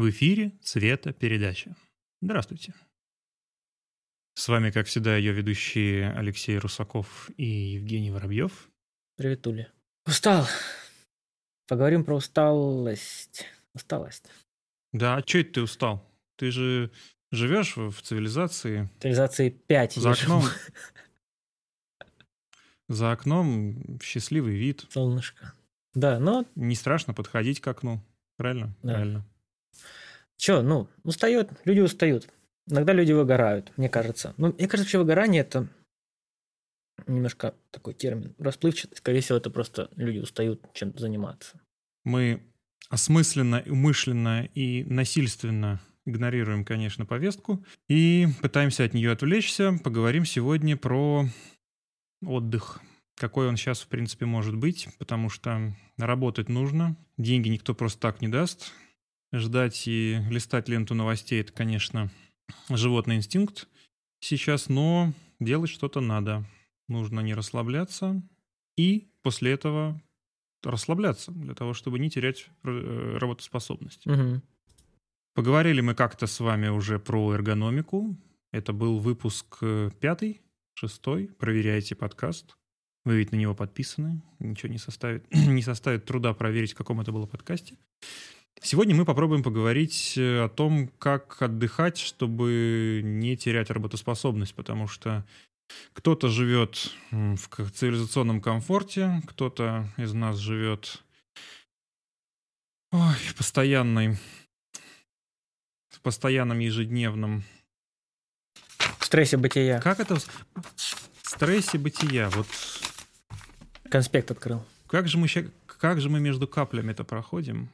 В эфире «Цвета передача». Здравствуйте. С вами, как всегда, ее ведущие Алексей Русаков и Евгений Воробьев. Привет, Туля. Устал. Поговорим про усталость. Усталость. Да, а что это ты устал? Ты же живешь в цивилизации. Цивилизации 5. За окном. За окном счастливый вид. Солнышко. Да, но... Не страшно подходить к окну. Правильно? Да. Правильно. Че, ну, устает, люди устают. Иногда люди выгорают, мне кажется. Ну, мне кажется, вообще выгорание это немножко такой термин расплывчатый. Скорее всего, это просто люди устают чем-то заниматься. Мы осмысленно, умышленно и насильственно игнорируем, конечно, повестку и пытаемся от нее отвлечься. Поговорим сегодня про отдых. Какой он сейчас, в принципе, может быть, потому что работать нужно, деньги никто просто так не даст. Ждать и листать ленту новостей – это, конечно, животный инстинкт сейчас, но делать что-то надо. Нужно не расслабляться и после этого расслабляться, для того, чтобы не терять э, работоспособность. Мгм. Поговорили мы как-то с вами уже про эргономику. Это был выпуск э, пятый, шестой. Проверяйте подкаст. Вы ведь на него подписаны. Ничего не составит, не составит труда проверить, в каком это было подкасте. Сегодня мы попробуем поговорить э, о том, как отдыхать, чтобы не терять работоспособность, потому что кто-то живет в цивилизационном комфорте, кто-то из нас живет ой, в постоянной в постоянном ежедневном В стрессе бытия. как это? Стрессе бытия. Вот Конспект открыл. как же мы как же мы между каплями это проходим?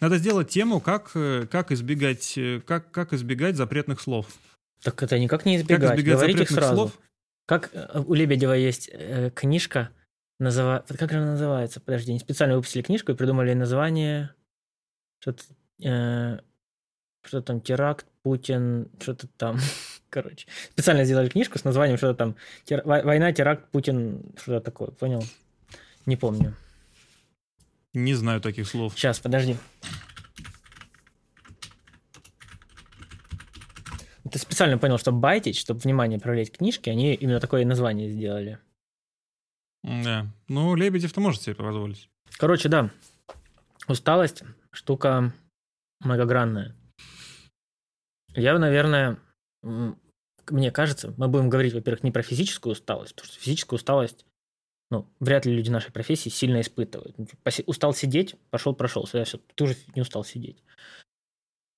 Надо сделать тему, как, э, как, избегать, э, как, как избегать запретных слов. Так это никак не Как избегать. избегать Говорить их запретных сразу. слов? Как э, у Лебедева есть э, книжка, называ... как же она называется? Подожди, они специально выпустили книжку и придумали название что-то, э, что там, теракт, Путин, что-то там, короче. Специально сделали книжку с названием что-то там, тер- вой- война, теракт, Путин, что-то такое, понял? Не помню. Не знаю таких слов. Сейчас, подожди. Ты специально понял, чтобы байтить, чтобы внимание привлечь к книжке, они именно такое название сделали. Да. Ну, Лебедев-то может себе позволить. Короче, да. Усталость штука многогранная. Я, наверное, мне кажется, мы будем говорить, во-первых, не про физическую усталость, потому что физическую усталость, ну, вряд ли люди нашей профессии сильно испытывают. Ну, поси- Устал сидеть, пошел, прошел, все, ты уже не устал сидеть.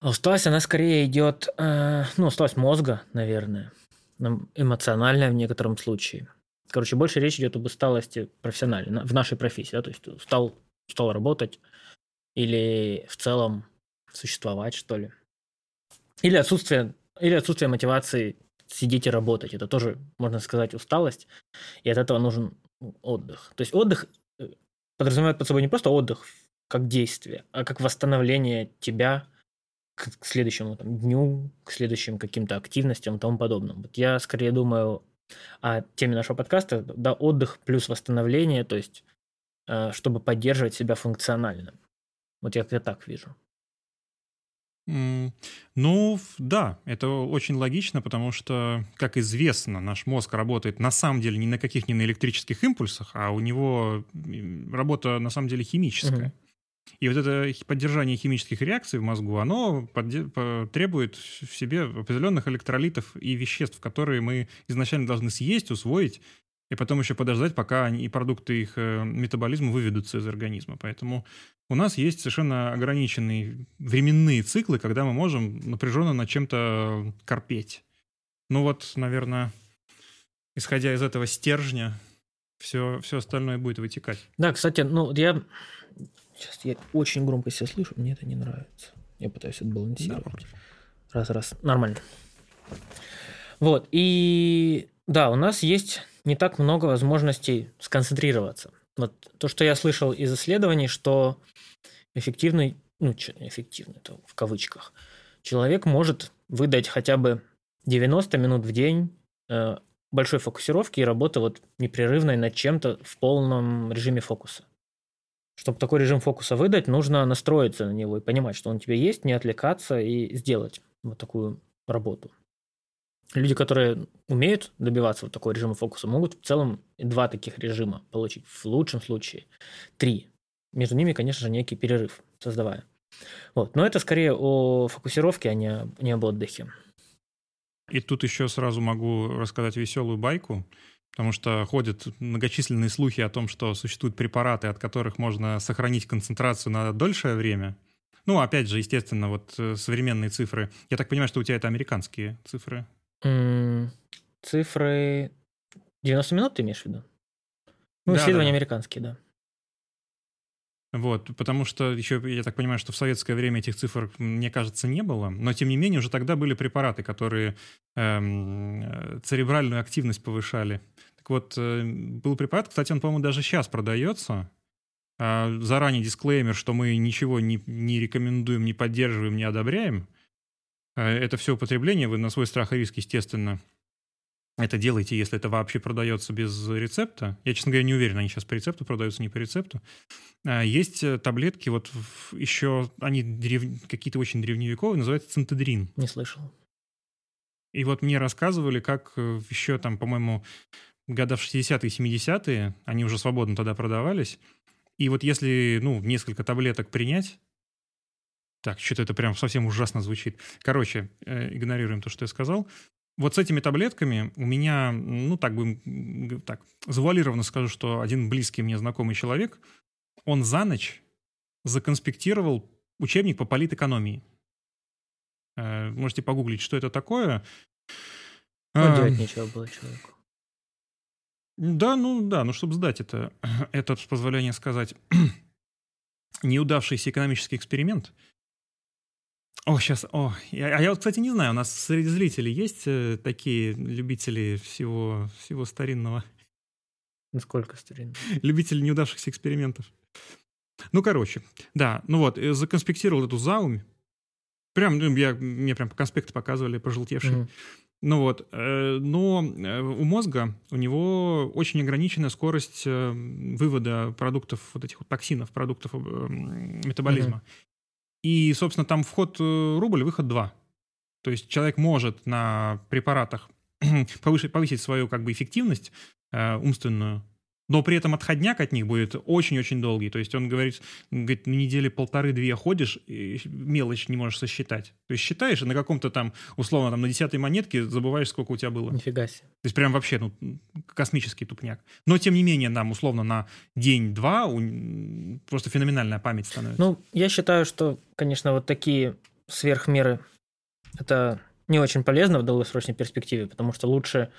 А усталость, она скорее идет, э, ну, усталость мозга, наверное, ну, эмоциональная в некотором случае. Короче, больше речь идет об усталости профессиональной, на- в нашей профессии, да, то есть устал, устал работать или в целом существовать, что ли. Или отсутствие, или отсутствие мотивации сидеть и работать. Это тоже, можно сказать, усталость, и от этого нужен отдых. То есть отдых э, подразумевает под собой не просто отдых как действие, а как восстановление тебя к, следующему там, дню, к следующим каким-то активностям и тому подобному. Вот я скорее думаю о теме нашего подкаста, да, отдых плюс восстановление, то есть э, чтобы поддерживать себя функционально. Вот я это так вижу. Ну, да, это очень логично, потому что, как известно, наш мозг работает на самом деле ни на каких ни на электрических импульсах, а у него работа на самом деле химическая. Мгм. И вот это поддержание химических реакций в мозгу, оно требует в себе определенных электролитов и веществ, которые мы изначально должны съесть, усвоить, и потом еще подождать, пока они, и продукты их э, метаболизма выведутся из организма. Поэтому у нас есть совершенно ограниченные временные циклы, когда мы можем напряженно над чем-то корпеть. Ну вот, наверное, исходя из этого стержня, все, все остальное будет вытекать. Да, кстати, ну я сейчас я очень громко себя слышу, мне это не нравится. Я пытаюсь отбалансировать. раз, раз, нормально. Вот и да, у нас есть не так много возможностей сконцентрироваться. Вот то, что я слышал из исследований, что эффективный, ну, эффективный, это в кавычках, человек может выдать хотя бы 90 минут в день э, большой фокусировки и работы вот непрерывной над чем-то в полном режиме фокуса. чтобы такой режим фокуса выдать, нужно настроиться на него и понимать, что он у тебя есть, не отвлекаться и сделать вот такую работу. Люди, которые умеют добиваться вот такого режима фокуса, могут в целом два таких режима получить. В лучшем случае три. Между ними, конечно же, некий перерыв создавая. Вот. Но это скорее о фокусировке, а не, не об отдыхе. И тут еще сразу могу рассказать веселую байку, потому что ходят многочисленные слухи о том, что существуют препараты, от которых можно сохранить концентрацию на дольшее время. Ну, опять же, естественно, вот э, современные цифры. Я так понимаю, что у тебя это американские цифры. Цифры 90 минут ты имеешь в виду? Ну, Да, исследования да. американские, да. Вот, потому что еще, я так понимаю, что в советское время этих цифр, мне кажется, не было, но тем не менее уже тогда были препараты, которые эм, э, церебральную активность повышали. Так вот, э, был препарат, кстати, он, по-моему, даже сейчас продается. А, заранее дисклеймер, что мы ничего не, не рекомендуем, не поддерживаем, не одобряем. Э, это все употребление, вы на свой страх и риск, естественно, это делайте, если это вообще продается без рецепта. Я, честно говоря, не уверен, они сейчас по рецепту продаются, не по рецепту. А, Есть э, таблетки, вот еще, они древ- какие-то очень древневековые, называются цинтедрин. Не слышал. И вот мне рассказывали, как э, еще там, по-моему, года в 60-е, 70-е, они уже свободно тогда продавались. И вот если, ну, несколько таблеток принять, так, что-то это прям совсем ужасно звучит. Короче, э, игнорируем то, что я сказал. Вот с этими таблетками у меня, ну, так бы, так, завуалированно скажу, что один близкий мне знакомый человек, он за ночь законспектировал учебник по политэкономии. Э, Можете погуглить, что это такое. Ну, делать нечего было человеку. Да, ну да, ну чтобы сдать это, это с позволения сказать, неудавшийся экономический эксперимент. О, сейчас, о, я- а я вот, кстати, не знаю, у нас среди зрителей есть э, такие любители всего, всего старинного, Насколько старинно. любители неудавшихся экспериментов. Ну, короче, да, ну вот, э, законспектировал эту заумь, прям, ну, я, мне прям конспекты показывали, пожелтевшие. Мгм. Ну вот, э, но э, у мозга у него очень ограниченная скорость э, вывода продуктов, вот этих вот токсинов, продуктов э, метаболизма. И, собственно, там вход э, рубль, выход 2. То есть человек может на препаратах повышить, повысить свою как бы эффективность э, умственную, но при этом отходняк от них будет очень-очень долгий. То есть он говорит, говорит, на неделе полторы-две ходишь, мелочь не можешь сосчитать. То есть считаешь, и на каком-то там, условно, там на десятой монетке забываешь, сколько у тебя было. То Нифига себе. есть прям вообще, ну, космический тупняк. Но, тем не менее, нам, условно, на день-два у- просто феноменальная память становится. Ну, я считаю, что, конечно, вот такие сверхмеры это не очень полезно в долгосрочной перспективе, потому что лучше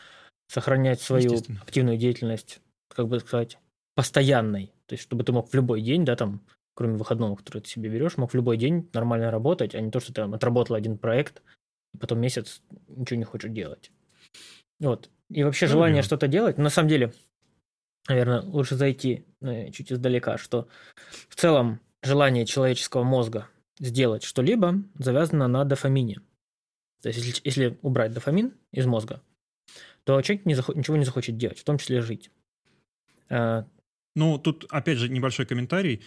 сохранять свою активную деятельность, как бы сказать, постоянной. То есть, чтобы ты мог в любой день, да, там, кроме выходного, который ты себе берешь, мог в любой день нормально работать, а не то, что ты там отработал один проект, и потом месяц ничего не хочешь делать. Вот. И вообще Ну, желание верно. что-то делать, на самом деле, наверное, лучше зайти э, чуть издалека, что в целом желание человеческого мозга сделать что-либо завязано на дофамине. То есть, если, если убрать дофамин из мозга, то человек не захо- ничего не захочет делать, в том числе жить. Э, Ну, тут, опять же, небольшой комментарий.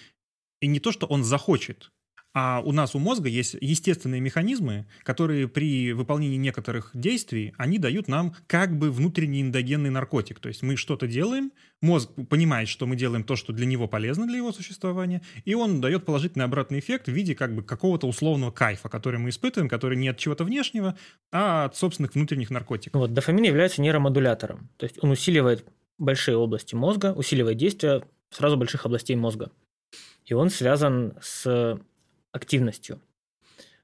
И не то, что он захочет, а у нас у мозга есть естественные механизмы, которые при выполнении некоторых действий, они дают нам как бы внутренний эндогенный наркотик. То есть мы что-то делаем, мозг понимает, что мы делаем то, что для него полезно для его существования, и он дает положительный обратный эффект в виде как бы какого-то условного кайфа, который мы испытываем, который не от чего-то внешнего, а от собственных внутренних наркотиков. Вот, дофамин является нейромодулятором. То есть он усиливает большие области мозга, усиливает действие сразу больших областей мозга. И он связан с активностью.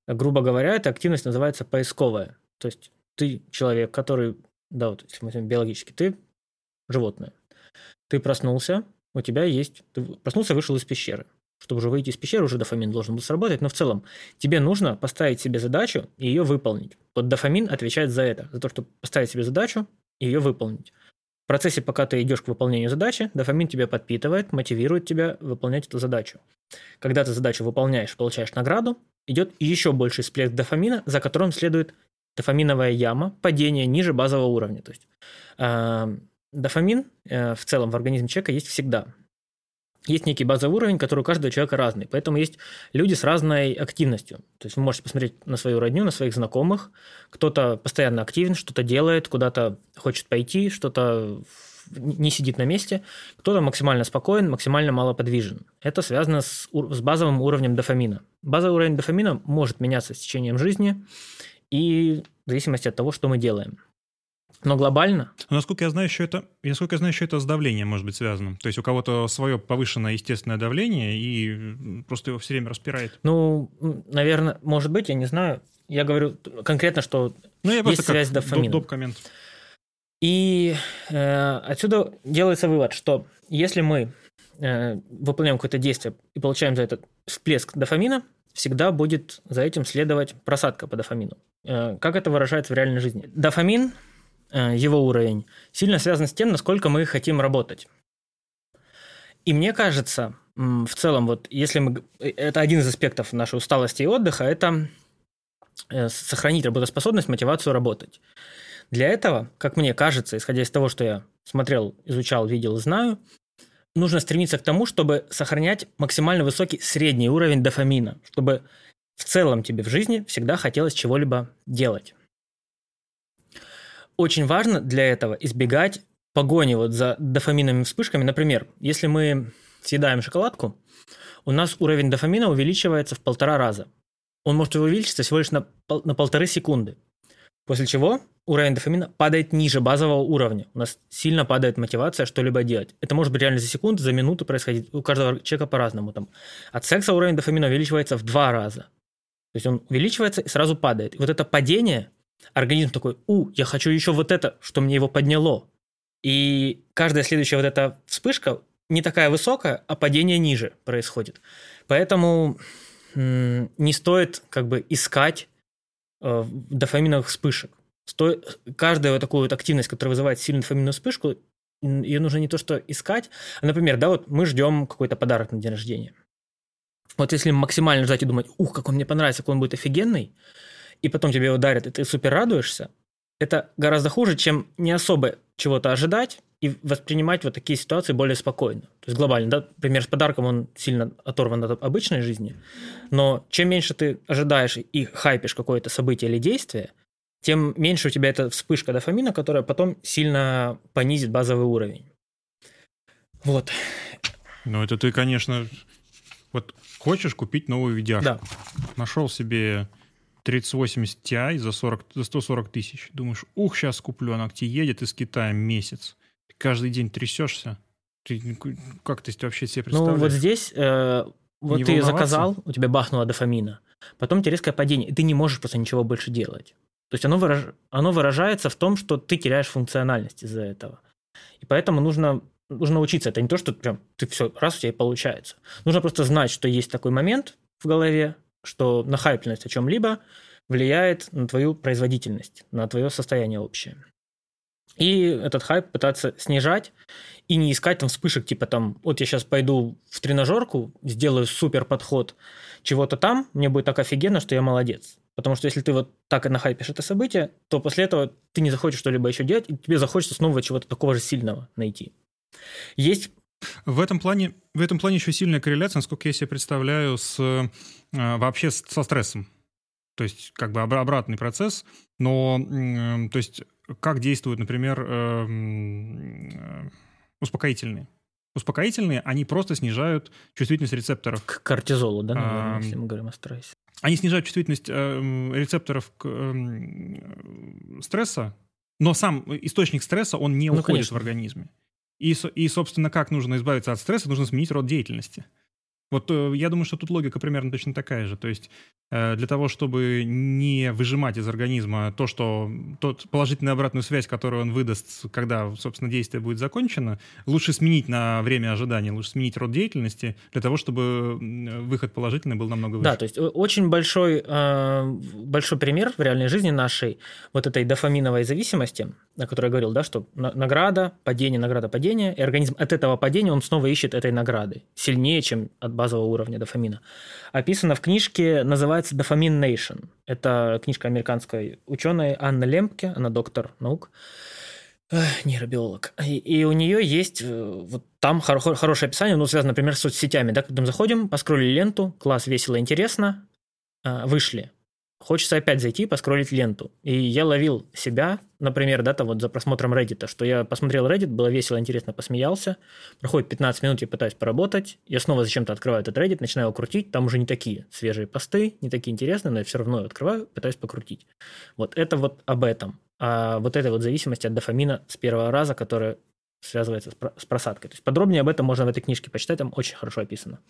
Грубо говоря, эта активность называется поисковая. То есть ты человек, который, да, вот если мы возьмем биологически, ты животное. Ты проснулся, у тебя есть... Ты проснулся, вышел из пещеры. Чтобы уже выйти из пещеры, уже дофамин должен был сработать, но в целом тебе нужно поставить себе задачу и ее выполнить. Вот дофамин отвечает за это, за то, чтобы поставить себе задачу и ее выполнить. В процессе, пока ты идешь к выполнению задачи, дофамин тебя подпитывает, мотивирует тебя выполнять эту задачу. Когда ты задачу выполняешь, получаешь награду, идет еще больший всплеск дофамина, за которым следует дофаминовая яма, падение ниже базового уровня. То есть э, дофамин э, в целом в организме человека есть всегда. Есть некий базовый уровень, который у каждого человека разный. Поэтому есть люди с разной активностью. То есть вы можете посмотреть на свою родню, на своих знакомых. Кто-то постоянно активен, что-то делает, куда-то хочет пойти, что-то не сидит на месте. Кто-то максимально спокоен, максимально малоподвижен. Это связано с, с базовым уровнем дофамина. Базовый уровень дофамина может меняться с течением жизни и в зависимости от того, что мы делаем. Но глобально... Но, насколько я знаю, еще это, насколько я знаю, еще это с давлением может быть связано. То есть у кого-то свое повышенное естественное давление и просто его все время распирает. Ну, наверное, может быть, я не знаю. Я говорю конкретно, что ну, я есть связь с дофамином. Доп коммент. И э, отсюда делается вывод, что если мы э, выполняем какое-то действие и получаем за это всплеск дофамина, всегда будет за этим следовать просадка по дофамину. Э, как это выражается в реальной жизни? Дофамин его уровень, сильно связан с тем, насколько мы хотим работать. И мне кажется, в целом, вот если мы... Э, это один из аспектов нашей усталости и отдыха, это э, сохранить работоспособность, мотивацию работать. Для этого, как мне кажется, исходя из того, что я смотрел, изучал, видел, знаю, нужно стремиться к тому, чтобы сохранять максимально высокий средний уровень дофамина, чтобы в целом тебе в жизни всегда хотелось чего-либо делать очень важно для этого избегать погони вот за дофаминовыми вспышками. Например, если мы съедаем шоколадку, у нас уровень дофамина увеличивается в полтора раза. Он может увеличиться всего лишь на, пол, на полторы секунды. После чего уровень дофамина падает ниже базового уровня. У нас сильно падает мотивация что-либо делать. Это может быть реально за секунду, за минуту происходить. У каждого человека по-разному. Там. От секса уровень дофамина увеличивается в два раза. То есть он увеличивается и сразу падает. И вот это падение организм такой, у, я хочу еще вот это, что мне его подняло. И каждая следующая вот эта вспышка не такая высокая, а падение ниже происходит. Поэтому не стоит как бы искать э, дофаминовых вспышек. Стоит, каждая вот такую вот активность, которая вызывает сильную дофаминовую вспышку, ее нужно не то что искать, а, например, да, вот мы ждем какой-то подарок на день рождения. Вот если максимально ждать и думать, ух, как он мне понравится, как он будет офигенный, и потом тебе его дарят, и ты супер радуешься, это гораздо хуже, чем не особо чего-то ожидать и воспринимать вот такие ситуации более спокойно. То есть глобально, да, пример с подарком, он сильно оторван от обычной жизни, но чем меньше ты ожидаешь и хайпишь какое-то событие или действие, тем меньше у тебя эта вспышка дофамина, которая потом сильно понизит базовый уровень. Вот. Ну, это ты, конечно, вот хочешь купить новую видеоку. Да. Нашел себе 3080 Ti за, 40, за 140 тысяч. Думаешь, ух, сейчас куплю, она к тебе едет из Китая месяц. Ты каждый день трясешься. Ты, как ты вообще себе представляешь? Ну, вот здесь, э, вот не ты волноваться? заказал, у тебя бахнуло дофамина, потом тебе резкое падение, и ты не можешь просто ничего больше делать. То есть оно, выраж... оно выражается в том, что ты теряешь функциональность из-за этого. И поэтому нужно, нужно учиться. Это не то, что прям ты все, раз у тебя и получается. Нужно просто знать, что есть такой момент в голове, что нахайпленность о чем-либо влияет на твою производительность, на твое состояние общее. И этот хайп пытаться снижать и не искать там вспышек, типа там, вот я сейчас пойду в тренажерку, сделаю супер подход чего-то там, мне будет так офигенно, что я молодец. Потому что если ты вот так и нахайпишь это событие, то после этого ты не захочешь что-либо еще делать, и тебе захочется снова чего-то такого же сильного найти. Есть в этом плане, в этом плане еще сильная корреляция, насколько я себе представляю, с, э, вообще со стрессом. То есть как бы обратный процесс, но э, то есть как действуют, например, э, успокоительные. Успокоительные, они просто снижают чувствительность рецепторов. К кортизолу, да, наверное, а, если мы говорим о стрессе. Они снижают чувствительность рецепторов к стресса, но сам источник стресса, он не ну, уходит конечно. в организме. И, и, собственно, как нужно избавиться от стресса, нужно сменить род деятельности. Вот э, я думаю, что тут логика примерно точно такая же. То есть э, для того, чтобы не выжимать из организма то, что тот положительную обратную связь, которую он выдаст, когда, собственно, действие будет закончено, лучше сменить на время ожидания, лучше сменить род деятельности для того, чтобы выход положительный был намного выше. Да, то есть очень большой, э, большой пример в реальной жизни нашей вот этой дофаминовой зависимости, о которой я говорил, да, что награда, падение, награда, падение, и организм от этого падения он снова ищет этой награды сильнее, чем от базового уровня дофамина. Описано в книжке, называется «Дофамин Nation». Это книжка американской ученой Анны Лемпке, она доктор наук. нейробиолог. И, и у нее есть э, вот там хор- хорошее описание, ну, связано, например, с соцсетями, да, когда мы заходим, поскролили ленту, класс, весело, интересно, а, вышли. Хочется опять зайти, поскролить ленту. И я ловил себя, например, да, там вот за просмотром Reddit, что я посмотрел Reddit, было весело, интересно, посмеялся. Проходит 15 минут, я пытаюсь поработать. Я снова зачем-то открываю этот Reddit, начинаю его крутить. Там уже не такие свежие посты, не такие интересные, но я все равно открываю, пытаюсь покрутить. Вот это вот об этом. А вот этой вот зависимости от дофамина с первого раза, которая связывается с просадкой. То есть подробнее об этом можно в этой книжке почитать, там очень хорошо описано.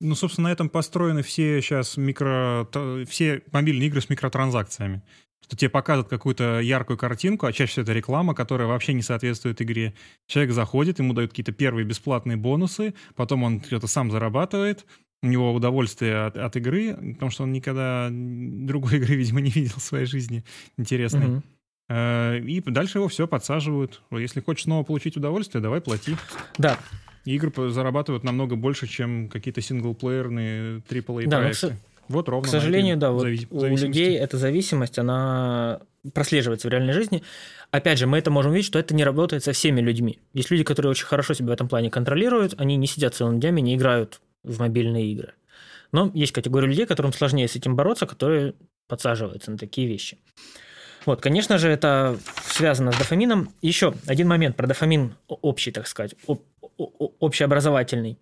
Ну, собственно, на этом построены все сейчас микро... все мобильные игры с микротранзакциями. Что тебе показывают какую-то яркую картинку, а чаще всего это реклама, которая вообще не соответствует игре. Человек заходит, ему дают какие-то первые бесплатные бонусы, потом он что-то сам зарабатывает, у него удовольствие от, от игры, потому что он никогда другой игры, видимо, не видел в своей жизни интересной. Угу. И дальше его все подсаживают. Если хочешь снова получить удовольствие, давай плати. Да, игры зарабатывают намного больше, чем какие-то синглплеерные AAA да, проекты. Вот ровно. К сожалению, да, вот у людей эта зависимость, она прослеживается в реальной жизни. Опять же, мы это можем видеть, что это не работает со всеми людьми. Есть люди, которые очень хорошо себя в этом плане контролируют, они не сидят целыми днями, не играют в мобильные игры. Но есть категория людей, которым сложнее с этим бороться, которые подсаживаются на такие вещи. Вот, конечно же, это связано с дофамином. Еще один момент про дофамин общий, так сказать, общеобразовательный.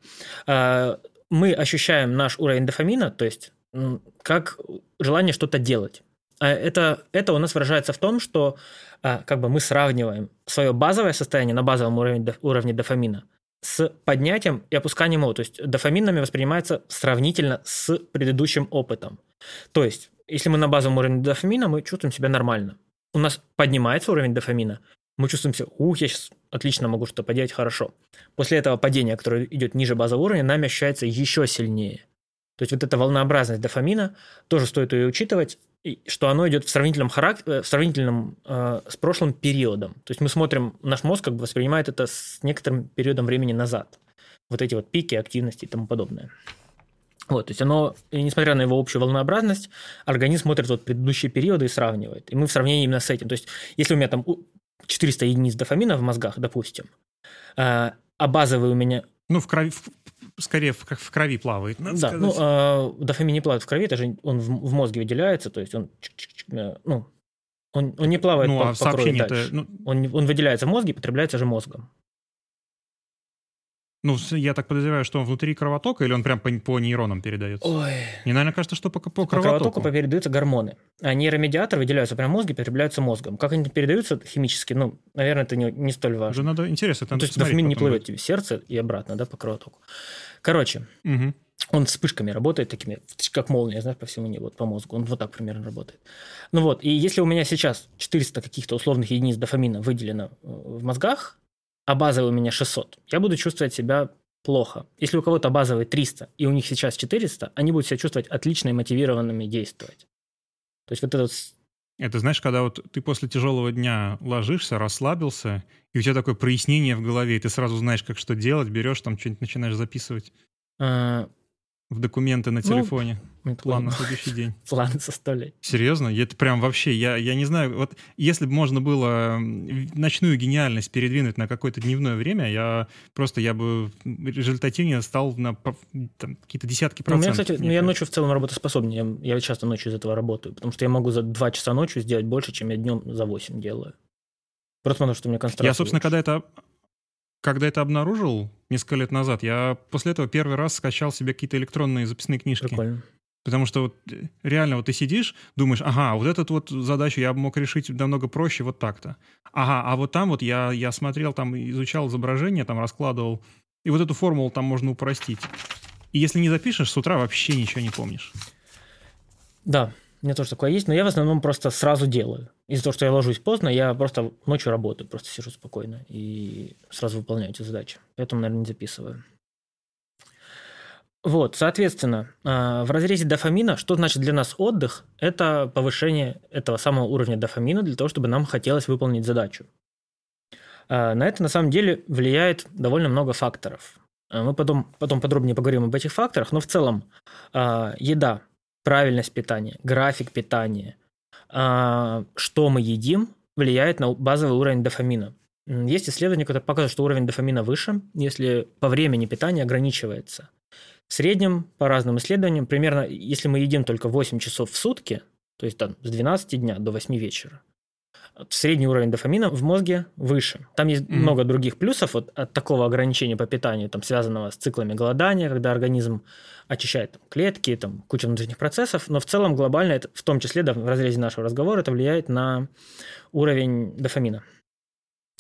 А, мы ощущаем наш уровень дофамина, то есть как желание что-то делать. А это, это у нас выражается в том, что а, как бы мы сравниваем свое базовое состояние на базовом уровне, уровне дофамина с поднятием и опусканием его. То есть дофамин нами воспринимается сравнительно с предыдущим опытом. То есть, если мы на базовом уровне дофамина, мы чувствуем себя нормально. У нас поднимается уровень дофамина, мы чувствуем себя, ух, я сейчас отлично могу что-то поделать хорошо. После этого падения, которое идет ниже базового уровня, нами ощущается еще сильнее. То есть вот эта волнообразность дофамина, тоже стоит ее учитывать, что оно идет в сравнительном, характере, в сравнительном э, с прошлым периодом. То есть мы смотрим, наш мозг как бы воспринимает это с некоторым периодом времени назад. Вот эти вот пики активности и тому подобное. Вот, то есть оно, несмотря на его общую волнообразность, организм смотрит вот предыдущие периоды и сравнивает. И мы в сравнении именно с этим. То есть, если у меня там 400 единиц дофамина в мозгах, допустим, а, а базовый у меня... Ну, в крови, скорее в, в крови плавает, надо да, сказать. ну, э, дофамин не плавает в крови, это же он в, в мозге выделяется, то есть он, э, ну, он, он не плавает ну, по, а по крови дальше. Ну... Он, он выделяется в мозге и потребляется же мозгом. Ну, я так подозреваю, что он внутри кровотока или он прям по, по нейронам передается? Ой. Мне, наверное, кажется, что по, по, по кровотоку. По передаются гормоны. А нейромедиаторы выделяются прямо в мозге, потребляются мозгом. Как они передаются химически, ну, наверное, это не, не столь важно. Уже надо, интересно, это ну, То есть дофамин не плывет тебе в сердце и обратно, да, по кровотоку. Короче, угу. он вспышками работает такими, как молния, знаешь, по всему небу, вот по мозгу. Он вот так примерно работает. Ну вот, и если у меня сейчас 400 каких-то условных единиц дофамина выделено э, в мозгах, а базовый у меня 600, я буду чувствовать себя плохо. Если у кого-то базовый 300 и у них сейчас 400, они будут себя чувствовать отлично и мотивированными действовать. То есть вот этот это знаешь, когда вот ты после тяжелого дня ложишься, расслабился, и у тебя такое прояснение в голове, и ты сразу знаешь, как что делать, берешь там что-нибудь начинаешь записывать. А, в документы на ну, телефоне. Ну, план на следующий день. План составлять. Серьезно? Это прям вообще, я, я не знаю, вот если бы можно было ночную гениальность передвинуть на какое-то дневное время, я просто, я бы результативнее стал на какие-то десятки процентов. Ну, у меня, кстати, ну, я ночью в целом работоспособнее, я, я часто ночью из этого работаю, потому что я могу за два часа ночью сделать больше, чем я днем за 8 делаю. Просто потому что у меня концентрация Я, собственно, когда это когда это обнаружил несколько лет назад, я после этого первый раз скачал себе какие-то электронные записные книжки. Прикольно. Потому что вот э, реально вот ты сидишь, думаешь, ага, вот эту вот задачу я мог решить намного проще вот так-то. Ага, а вот там вот я, я смотрел, там изучал изображение, там раскладывал, и вот эту формулу там можно упростить. И если не запишешь, с утра вообще ничего не помнишь. Да, у меня тоже такое есть, но я в основном просто сразу делаю. Из-за того, что я ложусь поздно, я просто ночью работаю, просто сижу спокойно и сразу выполняю эти задачи. Поэтому, наверное, не записываю. Вот, соответственно, а, в разрезе дофамина, что значит для нас отдых? Это повышение этого самого уровня дофамина для того, чтобы нам хотелось выполнить задачу. А, на это на самом деле влияет довольно много факторов. А, мы потом, потом подробнее поговорим об этих факторах, но в целом еда правильность питания, график питания, а, что мы едим, влияет на базовый уровень дофамина. Есть исследования, которые показывают, что уровень дофамина выше, если по времени питания ограничивается. В среднем, по разным исследованиям, примерно, если мы едим только 8 часов в сутки, то есть там с 12 дня до 8 вечера, средний уровень дофамина в мозге выше. Там есть mm-hmm. много других плюсов от, от такого ограничения по питанию, там, связанного с циклами голодания, когда организм очищает там, клетки, там, куча внутренних процессов, но в целом глобально, это, в том числе да, в разрезе нашего разговора, это влияет на уровень дофамина.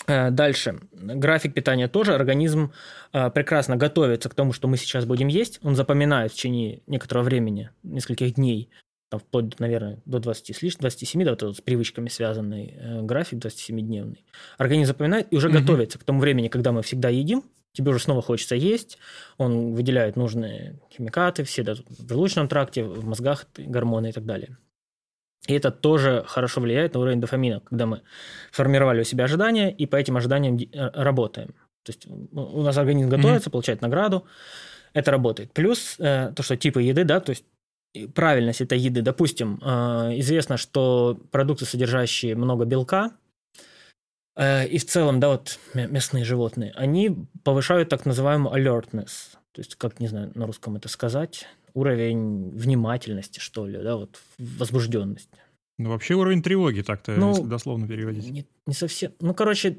Э, дальше. График питания тоже. Организм э, прекрасно готовится к тому, что мы сейчас будем есть. Он запоминает в течение некоторого времени, нескольких дней, там, вплоть, наверное, до 20 с лишним, 27, да, вот, вот с привычками связанный э, график 27-дневный. Организм запоминает и уже угу. готовится к тому времени, когда мы всегда едим, тебе уже снова хочется есть, он выделяет нужные химикаты, все да, в желудочном тракте, в мозгах гормоны и так далее. И это тоже хорошо влияет на уровень дофамина, когда мы формировали у себя ожидания и по этим ожиданиям э, работаем. То есть у нас организм готовится, mm-hmm. получает награду, это работает. Плюс э, то, что типы еды, да, то есть правильность этой еды. Допустим, э, известно, что продукты, содержащие много белка, э, и в целом, да, вот мясные животные, они повышают так называемую alertness. То есть, как, не знаю, на русском это сказать, уровень внимательности, что ли, да, вот возбужденность. Ну, вообще уровень тревоги так-то, ну, если дословно переводить. Не, не совсем. Ну, короче,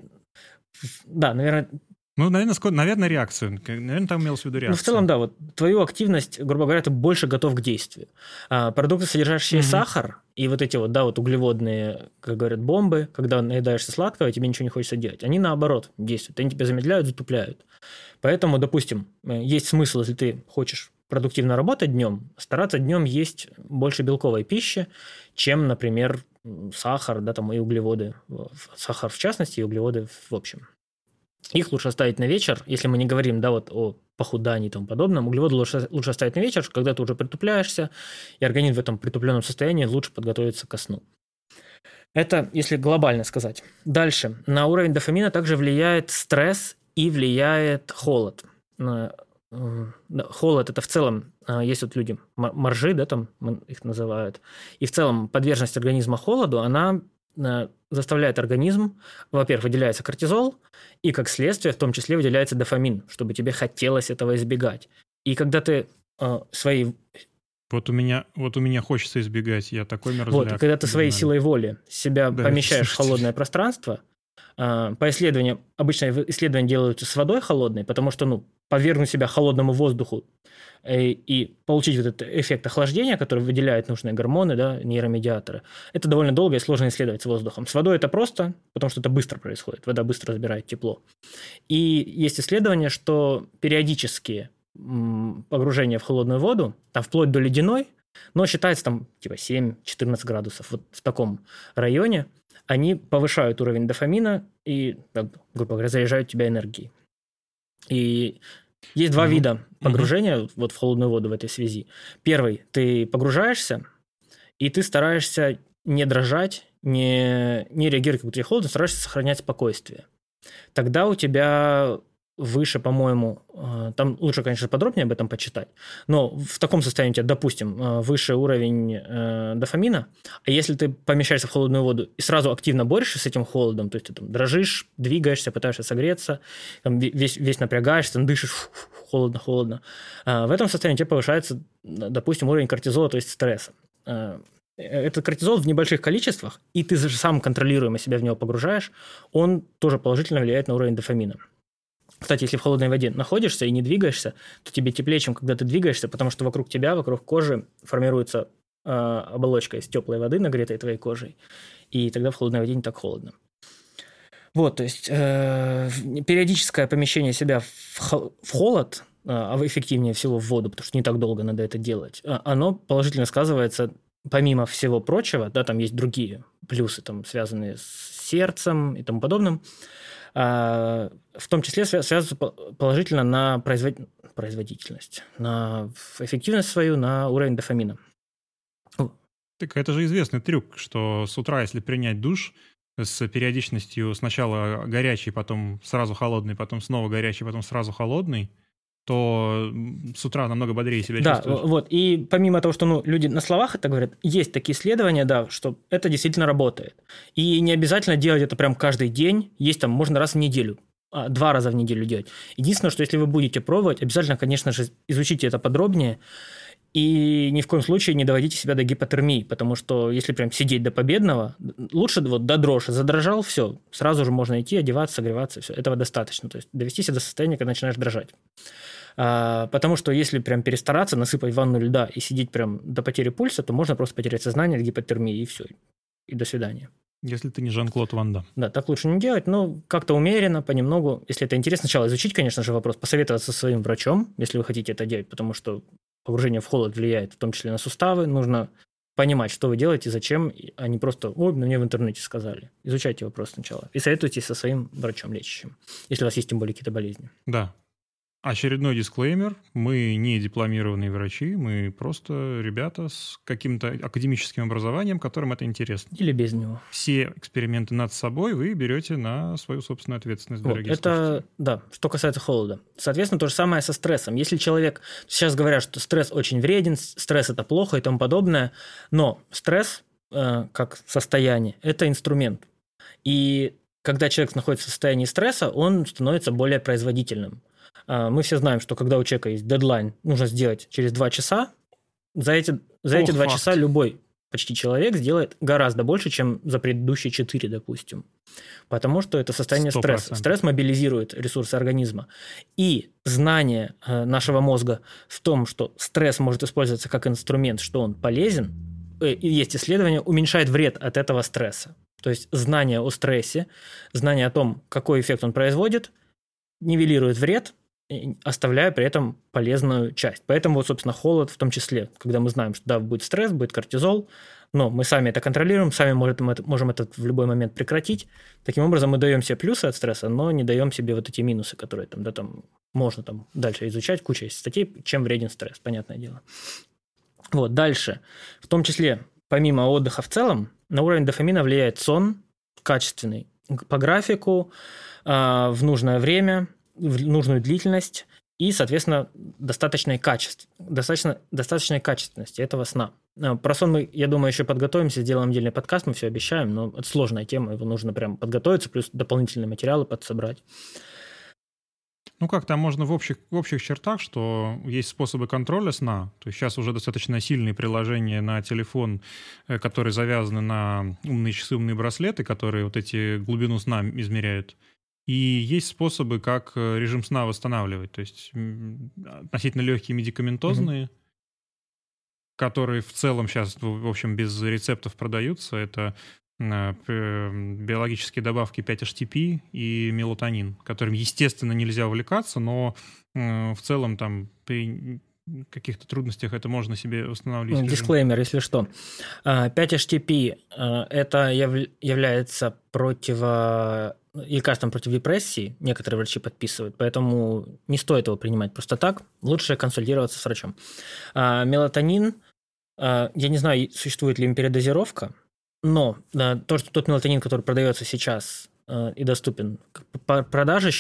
да, наверное, ну, наверное, сколько, наверное, реакцию. Наверное, там имелось в виду реакцию. Ну, в целом, да, вот твою активность, грубо говоря, ты больше готов к действию. А, продукты, содержащие mm-hmm. сахар, и вот эти вот, да, вот углеводные, как говорят, бомбы, когда наедаешься сладкого, тебе ничего не хочется делать. Они наоборот действуют. Они тебя замедляют, затупляют. Поэтому, допустим, э, есть смысл, если ты хочешь продуктивно работать днем, стараться днем есть больше белковой пищи, чем, например, сахар, да, там и углеводы. Сахар в частности и углеводы в общем. Их лучше оставить на вечер, если мы не говорим, да, вот о похудании и тому подобном. Углеводы лучше, лучше оставить на вечер, когда ты уже притупляешься, и организм в этом притупленном состоянии лучше подготовиться ко сну. Это если глобально сказать. Дальше. На уровень дофамина также влияет стресс и влияет холод. Холод – это в целом, а, есть вот люди, моржи, да, там их называют, и в целом подверженность организма холоду, она Э, заставляет организм, во-первых, выделяется кортизол, и как следствие в том числе выделяется дофамин, чтобы тебе хотелось этого избегать. И когда ты э, свои вот у меня, вот у меня хочется избегать, я такой мерзляк. Вот, когда ты своей силой воли себя да, помещаешь в холодное пространство, по исследованиям, обычно исследования делаются с водой холодной, потому что, ну, подвергнуть себя холодному воздуху Э, и получить вот этот эффект охлаждения, который выделяет нужные гормоны, да, нейромедиаторы, это довольно долго и сложно исследовать с воздухом. С водой это просто, потому что это быстро происходит, вода быстро забирает тепло. И есть исследования, что периодические погружения в холодную воду, там вплоть до ледяной, но считается там типа 7-14 градусов, вот в таком районе, они повышают уровень дофамина и, грубо говоря, заряжают тебя энергией. И есть два mm-hmm. вида погружения mm-hmm. вот в холодную воду в этой связи. Первый, ты погружаешься, и ты стараешься не дрожать, не, не реагировать, как будто тебе холодно, стараешься сохранять спокойствие. Тогда у тебя выше, по-моему, э, там лучше, конечно, подробнее об этом почитать, но в таком состоянии у тебя, допустим, э, выше уровень э, дофамина, а если ты помещаешься в холодную воду и сразу активно борешься с этим холодом, то есть ты там дрожишь, двигаешься, пытаешься согреться, там весь, весь напрягаешься, дышишь, холодно, холодно, в этом состоянии у тебя повышается, допустим, уровень кортизола, то есть стресса. Этот кортизол в небольших количествах, и ты же сам контролируемо себя в него погружаешь, он тоже положительно влияет на уровень дофамина. Кстати, если в холодной воде находишься и не двигаешься, то тебе теплее, чем когда ты двигаешься, потому что вокруг тебя, вокруг кожи формируется э, оболочка из теплой воды, нагретой твоей кожей, и тогда в холодной воде не так холодно. Вот, то есть э, периодическое помещение себя в, в холод, э, а эффективнее всего в воду, потому что не так долго надо это делать, э, оно положительно сказывается помимо всего прочего, да, там есть другие плюсы, там, связанные с сердцем и тому подобным, а, в том числе связываются положительно на производительность, на эффективность свою, на уровень дофамина. Так это же известный трюк, что с утра, если принять душ с периодичностью сначала горячий, потом сразу холодный, потом снова горячий, потом сразу холодный, то с утра намного бодрее себя да, чувствуешь. вот. И помимо того, что ну, люди на словах это говорят, есть такие исследования, да, что это действительно работает. И не обязательно делать это прям каждый день. Есть там, можно раз в неделю а, два раза в неделю делать. Единственное, что если вы будете пробовать, обязательно, конечно же, изучите это подробнее. И ни в коем случае не доводите себя до гипотермии, потому что если прям сидеть до победного, лучше вот до дрожи, задрожал, все, сразу же можно идти, одеваться, согреваться, все, этого достаточно. То есть довести себя до состояния, когда начинаешь дрожать. А, потому что если прям перестараться, насыпать ванну льда и сидеть прям до потери пульса, то можно просто потерять сознание от гипотермии, и все. И до свидания. Если ты не Жан-Клод Ван Дам. Да, так лучше не делать, но как-то умеренно, понемногу. Если это интересно, сначала изучить, конечно же, вопрос, посоветоваться со своим врачом, если вы хотите это делать, потому что погружение в холод влияет в том числе на суставы. Нужно понимать, что вы делаете, зачем, а не просто «Ой, мне в интернете сказали». Изучайте вопрос сначала. И советуйтесь со своим врачом лечащим, если у вас есть тем более какие-то болезни. Да, Очередной дисклеймер. Мы не дипломированные врачи, мы просто ребята с каким-то академическим образованием, которым это интересно. Или без него. Все эксперименты над собой вы берете на свою собственную ответственность, вот, дорогие Это, слушатели. да, что касается холода. Соответственно, то же самое со стрессом. Если человек... Сейчас говорят, что стресс очень вреден, стресс – это плохо и тому подобное, но стресс, э, как состояние, это инструмент. И когда человек находится в состоянии стресса, он становится более производительным. А, мы все знаем, что когда у человека есть дедлайн, нужно сделать через два часа. За эти, за Ох, эти два часа любой почти человек сделает гораздо больше, чем за предыдущие четыре, допустим. Потому что это состояние 100%. стресса. Стресс мобилизирует ресурсы организма. И знание э, нашего мозга в том, что стресс может использоваться как инструмент, что он полезен, э, есть исследования, уменьшает вред от этого стресса. То есть знание о стрессе, знание о том, какой эффект он производит, нивелирует вред, оставляя при этом полезную часть. Поэтому, вот, собственно, холод в том числе, когда мы знаем, что да, будет стресс, будет кортизол, но мы сами это контролируем, сами можем это, можем это в любой момент прекратить. Таким образом, мы даем себе плюсы от стресса, но не даем себе вот эти минусы, которые там, да, там можно там дальше изучать, куча есть статей, чем вреден стресс, понятное дело. Вот, дальше. В том числе, помимо отдыха в целом, на уровень дофамина влияет сон качественный, по графику, а, в нужное время, нужную длительность и, соответственно, достаточной качеств, достаточно, достаточной качественности этого сна. Э, про сон мы, я думаю, еще подготовимся, сделаем отдельный подкаст, мы все обещаем, но это сложная тема, его нужно прям подготовиться, плюс дополнительные материалы подсобрать. Ну как, там можно в общих, в общих чертах, что есть способы контроля сна. То есть сейчас уже достаточно сильные приложения на телефон, э, которые завязаны на умные часы, умные браслеты, которые вот эти глубину сна измеряют. И есть способы, как э, режим сна восстанавливать. То есть относительно легкие медикаментозные, mm которые в целом сейчас, в общем, без рецептов продаются. Это э, биологические добавки 5-HTP и мелатонин, которым, естественно, нельзя увлекаться, но э, в целом там при каких-то трудностях это можно себе устанавливать. Ну, дисклеймер, если что. 5-HTP а, это является противо лекарством против депрессии, некоторые врачи подписывают, поэтому не стоит его принимать просто так, лучше консультироваться с врачом. А, мелатонин, а, я не знаю, существует ли им передозировка, но а, то, что тот мелатонин, который продается сейчас а, и доступен по продаже,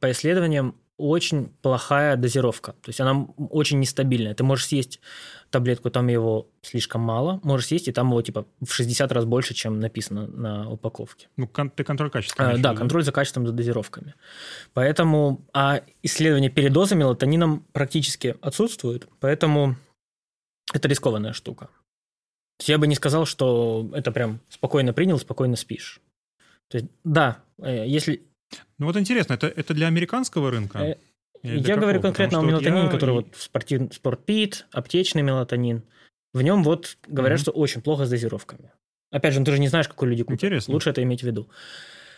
по исследованиям, очень плохая дозировка. То есть она очень нестабильная. Ты можешь съесть таблетку, там его слишком мало, можешь съесть, и там его типа в 60 раз больше, чем написано на упаковке. Ну, кон- ты контроль качества. А, да, да, контроль за качеством, за дозировками. Поэтому, а исследования передоза мелатонином практически отсутствуют, поэтому это рискованная штука. Я бы не сказал, что это прям спокойно принял, спокойно спишь. То есть, да, э, если ну вот интересно, это, это для американского рынка? Э, я какого? говорю конкретно Потому о мелатонине, я... который вот спортив, спортпит, аптечный мелатонин. В нем вот говорят, mm-hmm. что очень плохо с дозировками. Опять же, ну, ты же не знаешь, какой люди купят. Интересно. Лучше это иметь в виду.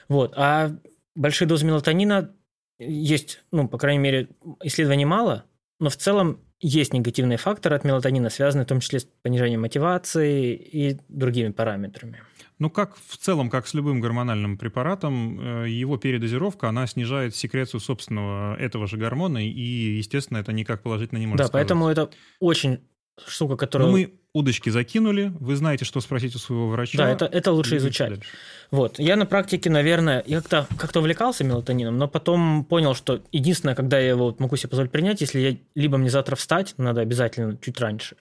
Вот. А большие дозы мелатонина есть, ну, по крайней мере, исследований мало, но в целом есть негативные факторы от мелатонина, связанные в том числе с понижением мотивации и другими параметрами. Ну, как в целом, как с любым гормональным препаратом, э, его передозировка, она снижает секрецию собственного этого же гормона, и, естественно, это никак положительно не может Да, поэтому это очень штука, которую... Но мы удочки закинули, вы знаете, что спросить у своего врача. Да, это, это лучше изучать. Дальше. Вот. Я на практике, наверное, я как-то как увлекался мелатонином, но потом понял, что единственное, когда я его вот могу себе позволить принять, если я либо мне завтра встать, надо обязательно чуть раньше,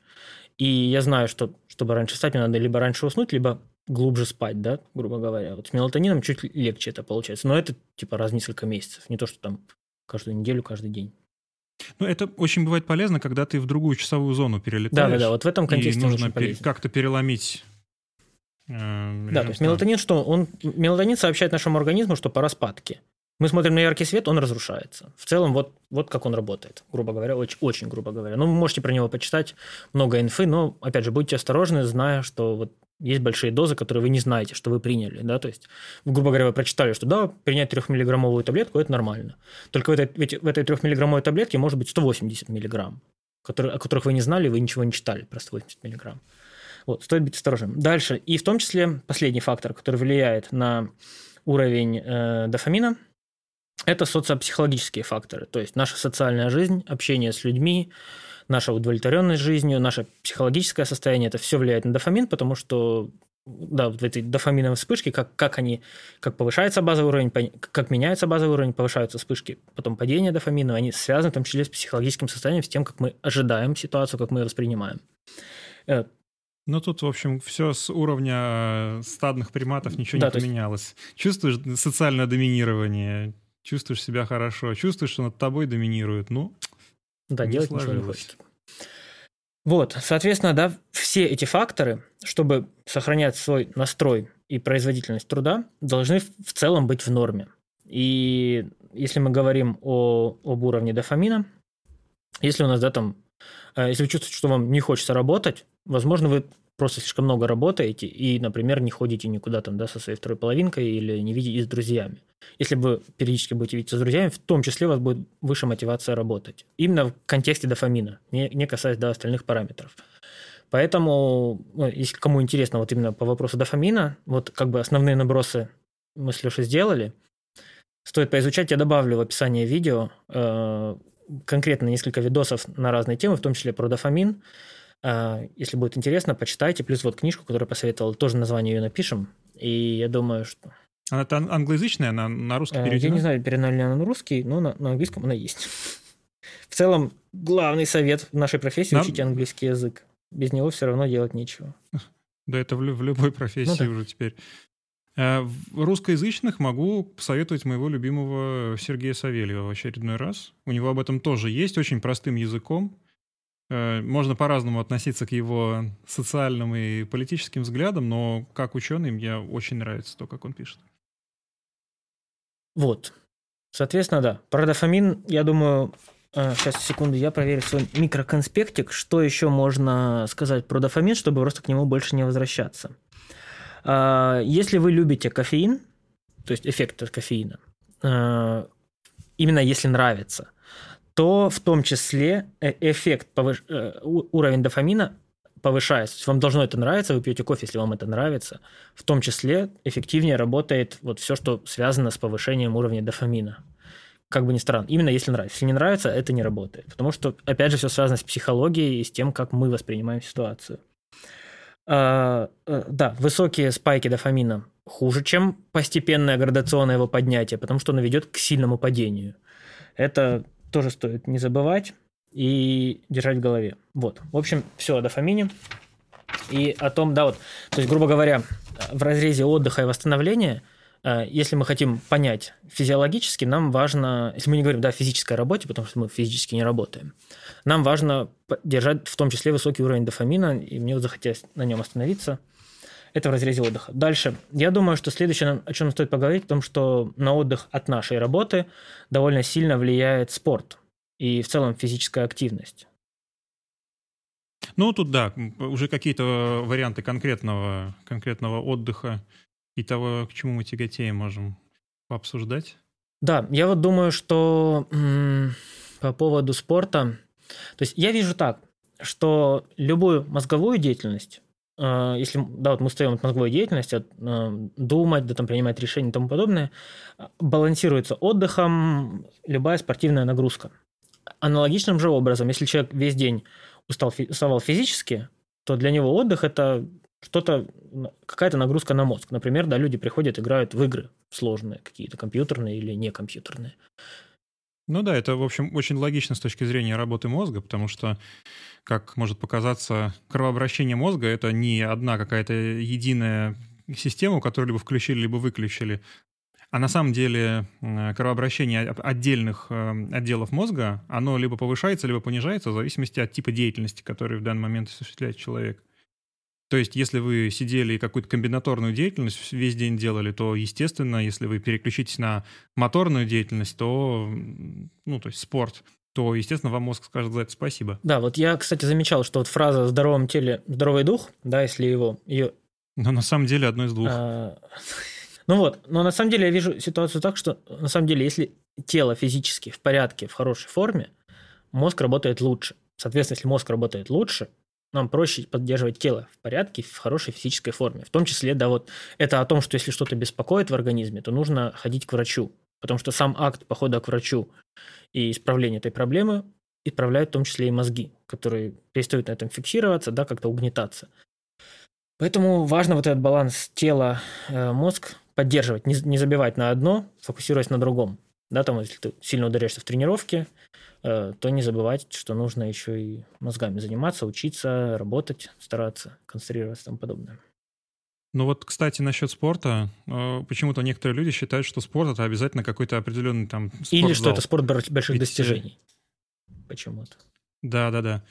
и я знаю, что чтобы раньше встать, мне надо либо раньше уснуть, либо глубже спать, да, грубо говоря. Вот с мелатонином чуть легче это получается. Но это типа раз в несколько месяцев, не то, что там каждую неделю, каждый день. Ну, это очень бывает полезно, когда ты в другую часовую зону перелетаешь. Да, да, да. Вот в этом контексте и нужно пере- как-то переломить. Э, да, то есть мелатонин что? Он мелатонин сообщает нашему организму, что пора спадки. Мы смотрим на яркий свет, он разрушается. В целом, вот, вот как он работает, грубо говоря, очень, очень грубо говоря. Ну, вы можете про него почитать много инфы, но, опять же, будьте осторожны, зная, что вот есть большие дозы, которые вы не знаете, что вы приняли, да, то есть, грубо говоря, вы прочитали, что да, принять 3-миллиграммовую таблетку – это нормально. Только в этой, в этой 3-миллиграммовой таблетке может быть 180 миллиграмм, которые, о которых вы не знали, вы ничего не читали про 180 миллиграмм. Вот, стоит быть осторожным. Дальше, и в том числе последний фактор, который влияет на уровень э, дофамина, это социопсихологические факторы, то есть наша социальная жизнь, общение с людьми, наша удовлетворенность жизнью, наше психологическое состояние, это все влияет на дофамин, потому что да, вот в этой дофаминовой вспышке, как, как они, как повышается базовый уровень, как меняется базовый уровень, повышаются вспышки, потом падение дофамина, они связаны в том числе с психологическим состоянием, с тем, как мы ожидаем ситуацию, как мы ее воспринимаем. Э, ну, тут, в общем, все с уровня стадных приматов ничего да, не поменялось. Есть... Чувствуешь социальное доминирование, чувствуешь себя хорошо, чувствуешь, что над тобой доминирует. Ну, да, не делать сложилось. ничего не хочется. Вот, соответственно, да, все эти факторы, чтобы сохранять свой настрой и производительность труда, должны в целом быть в норме. И если мы говорим о, об уровне дофамина, если у нас, да, там, э, если вы чувствуете, что вам не хочется работать, возможно, вы просто слишком много работаете и, например, не ходите никуда там, да, со своей второй половинкой или не видите с друзьями. Если вы периодически будете видеться с друзьями, в том числе у вас будет выше мотивация работать. Именно в контексте дофамина, не, не касаясь да, остальных параметров. Поэтому, ну, если кому интересно вот именно по вопросу дофамина, вот как бы основные набросы мы с Лешей сделали, стоит поизучать, я добавлю в описание видео э, конкретно несколько видосов на разные темы, в том числе про дофамин, если будет интересно, почитайте. Плюс вот книжку, которую посоветовал, тоже название ее напишем. И я думаю, что... Она это англоязычная, она на русский переведена? Я не знаю, переведена ли она на русский, но на, на английском она есть. В целом, главный совет в нашей профессии Нам... – учить английский язык. Без него все равно делать нечего. Да, это в, в любой профессии ну, да. уже теперь. Э, в русскоязычных могу посоветовать моего любимого Сергея Савельева в очередной раз. У него об этом тоже есть, очень простым языком. Э, можно по-разному относиться к его социальным и политическим взглядам, но как ученый мне очень нравится то, как он пишет. Вот. Соответственно, да. Про дофамин, я думаю, сейчас, э, секунду, я проверю свой микроконспектик, что еще можно сказать про дофамин, чтобы просто к нему больше не возвращаться. А, если вы любите кофеин, то есть эффект от кофеина, э, именно если нравится – то в том числе э, эффект, повыш... Э, уровень дофамина повышается. Вам должно это нравиться, вы пьете кофе, если вам это нравится. В том числе эффективнее работает вот все, что связано с повышением уровня дофамина. Как бы ни странно. Именно если нравится. Если не нравится, это не работает. Потому что, опять же, все связано с психологией и с тем, как мы воспринимаем ситуацию. А, э, да, высокие спайки дофамина хуже, чем постепенное градационное его поднятие, потому что оно ведет к сильному падению. Это тоже стоит не забывать и держать в голове. Вот. В общем, все о дофамине. И о том, да, вот, то есть, грубо говоря, в разрезе отдыха и восстановления, э, если мы хотим понять физиологически, нам важно, если мы не говорим, да, о физической работе, потому что мы физически не работаем, нам важно держать в том числе высокий уровень дофамина, и мне вот захотелось на нем остановиться. Это в разрезе отдыха. Дальше. Я думаю, что следующее, о чем стоит поговорить, о том, что на отдых от нашей работы довольно сильно влияет спорт и в целом физическая активность. Ну, тут да, уже какие-то варианты конкретного, конкретного отдыха и того, к чему мы тяготеем, можем пообсуждать. Да, я вот думаю, что м- по поводу спорта, то есть я вижу так, что любую мозговую деятельность если да, вот мы стоим от мозговой деятельности, а, думать, да, там, принимать решения и тому подобное, балансируется отдыхом любая спортивная нагрузка. Аналогичным же образом, если человек весь день устал, уставал физически, то для него отдых это что-то, какая-то нагрузка на мозг. Например, да, люди приходят, играют в игры сложные, какие-то компьютерные или не компьютерные. Ну да, это, в общем, очень логично с точки зрения работы мозга, потому что, как может показаться, кровообращение мозга — это не одна какая-то единая система, которую либо включили, либо выключили. А на самом деле кровообращение отдельных э, отделов мозга, оно либо повышается, либо понижается в зависимости от типа деятельности, который в данный момент осуществляет человек. То есть, если вы сидели и какую-то комбинаторную деятельность весь день делали, то, естественно, если вы переключитесь на моторную деятельность, то, ну, то есть спорт, то, естественно, вам мозг скажет за это спасибо. Да, вот я, кстати, замечал, что вот фраза «в здоровом теле здоровый дух», да, если его... Ее... Но на самом деле одно из двух. А... Ну вот, но на самом деле я вижу ситуацию так, что на самом деле, если тело физически в порядке, в хорошей форме, мозг работает лучше. Соответственно, если мозг работает лучше, нам проще поддерживать тело в порядке, в хорошей физической форме. В том числе, да, вот это о том, что если что-то беспокоит в организме, то нужно ходить к врачу. Потому что сам акт похода к врачу и исправления этой проблемы исправляют в том числе и мозги, которые перестают на этом фиксироваться, да, как-то угнетаться. Поэтому важно вот этот баланс тела-мозг э, поддерживать, не забивать на одно, фокусируясь на другом. Да, там, если ты сильно ударяешься в тренировке, Э, то не забывать, что нужно еще и мозгами заниматься, учиться, работать, стараться, концентрироваться и тому подобное. Ну вот, кстати, насчет спорта. Э, почему-то некоторые люди считают, что спорт это обязательно какой-то определенный там спортзал. Или что это спорт больших Ведь... достижений. Почему-то. Да, да, да.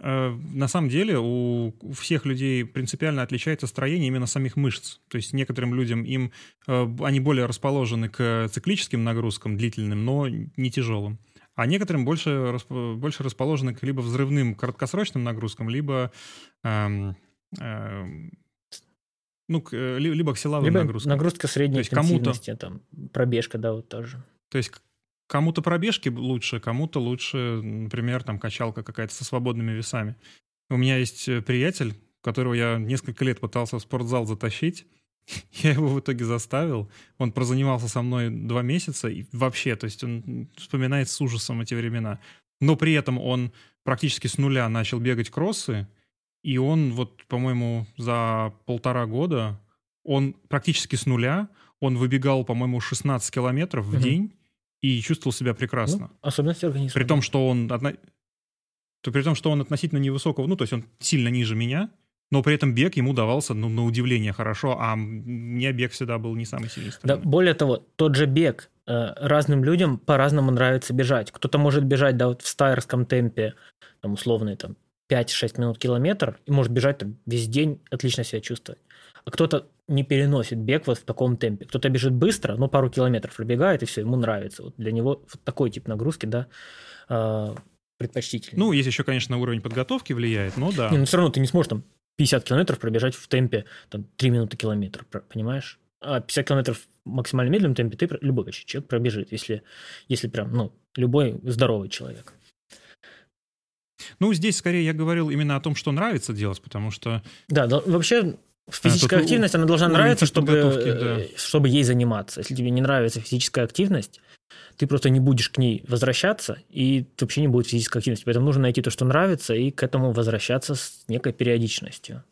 На самом деле у всех людей принципиально отличается строение именно самих мышц. То есть некоторым людям им э, они более расположены к циклическим нагрузкам длительным, но не тяжелым а некоторым больше, больше расположены к либо взрывным краткосрочным нагрузкам, либо эм, эм, ну, к, э, либо к силовым либо нагрузкам. Нагрузка средней То интенсивности, там, пробежка, да, вот тоже. То есть кому-то пробежки лучше, кому-то лучше, например, там качалка какая-то со свободными весами. У меня есть э, приятель, которого я несколько лет пытался в спортзал затащить, Я его в итоге заставил. Он прозанимался со мной два месяца. И вообще, то есть он вспоминает с ужасом эти времена. Но при этом он практически с нуля начал бегать кроссы. И он вот, по-моему, за полтора года, он практически с нуля, он выбегал, по-моему, 16 километров в угу. день и чувствовал себя прекрасно. Ну, особенности организма. При том, что он... То при том, что он относительно невысокого, ну, то есть он сильно ниже меня, но при этом бег ему давался, ну, на удивление хорошо, а мне бег всегда был не самый сильный. Да, более того, тот же бег э, разным людям по-разному нравится бежать. Кто-то может бежать, да, вот в стайерском темпе, там, условный, там, 5-6 минут километр, и может бежать там весь день, отлично себя чувствовать. А кто-то не переносит бег вот в таком темпе. Кто-то бежит быстро, но пару километров пробегает, и все, ему нравится. Вот для него вот такой тип нагрузки, да, э, предпочтительный. Ну, есть еще, конечно, уровень подготовки влияет, но да. Не, но все равно ты не сможешь там 50 километров пробежать в темпе там, 3 минуты километр, понимаешь? А 50 километров в максимально медленном темпе ты, любой человек пробежит, если, если прям, ну, любой здоровый человек. Ну, здесь скорее я говорил именно о том, что нравится делать, потому что... Да, да вообще физическая а, активность, она должна нравиться, чтобы, да. чтобы ей заниматься. Если тебе не нравится физическая активность, ты просто не будешь к ней возвращаться, и вообще не будет физической активности. Поэтому нужно найти то, что нравится, и к этому возвращаться с некой периодичностью.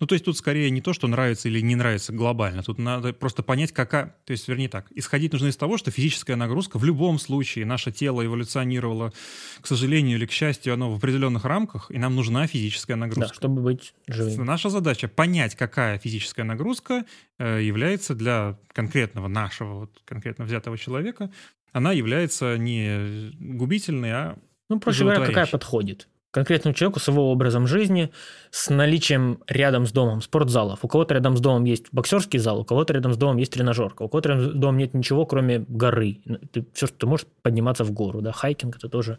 Ну, то есть тут скорее не то, что нравится или не нравится глобально. Тут надо просто понять, какая... То есть, вернее так, исходить нужно из того, что физическая нагрузка в любом случае, наше тело эволюционировало, к сожалению или к счастью, оно в определенных рамках, и нам нужна физическая нагрузка. Да, чтобы быть живым. Наша задача понять, какая физическая нагрузка э, является для конкретного нашего, вот, конкретно взятого человека, она является не губительной, а ну, проще говоря, какая подходит конкретному человеку с его образом жизни, с наличием рядом с домом спортзалов. У кого-то рядом с домом есть боксерский зал, у кого-то рядом с домом есть тренажерка, у кого-то рядом с домом нет ничего, кроме горы. Ты, все, что ты можешь подниматься в гору. Да? Хайкинг – это тоже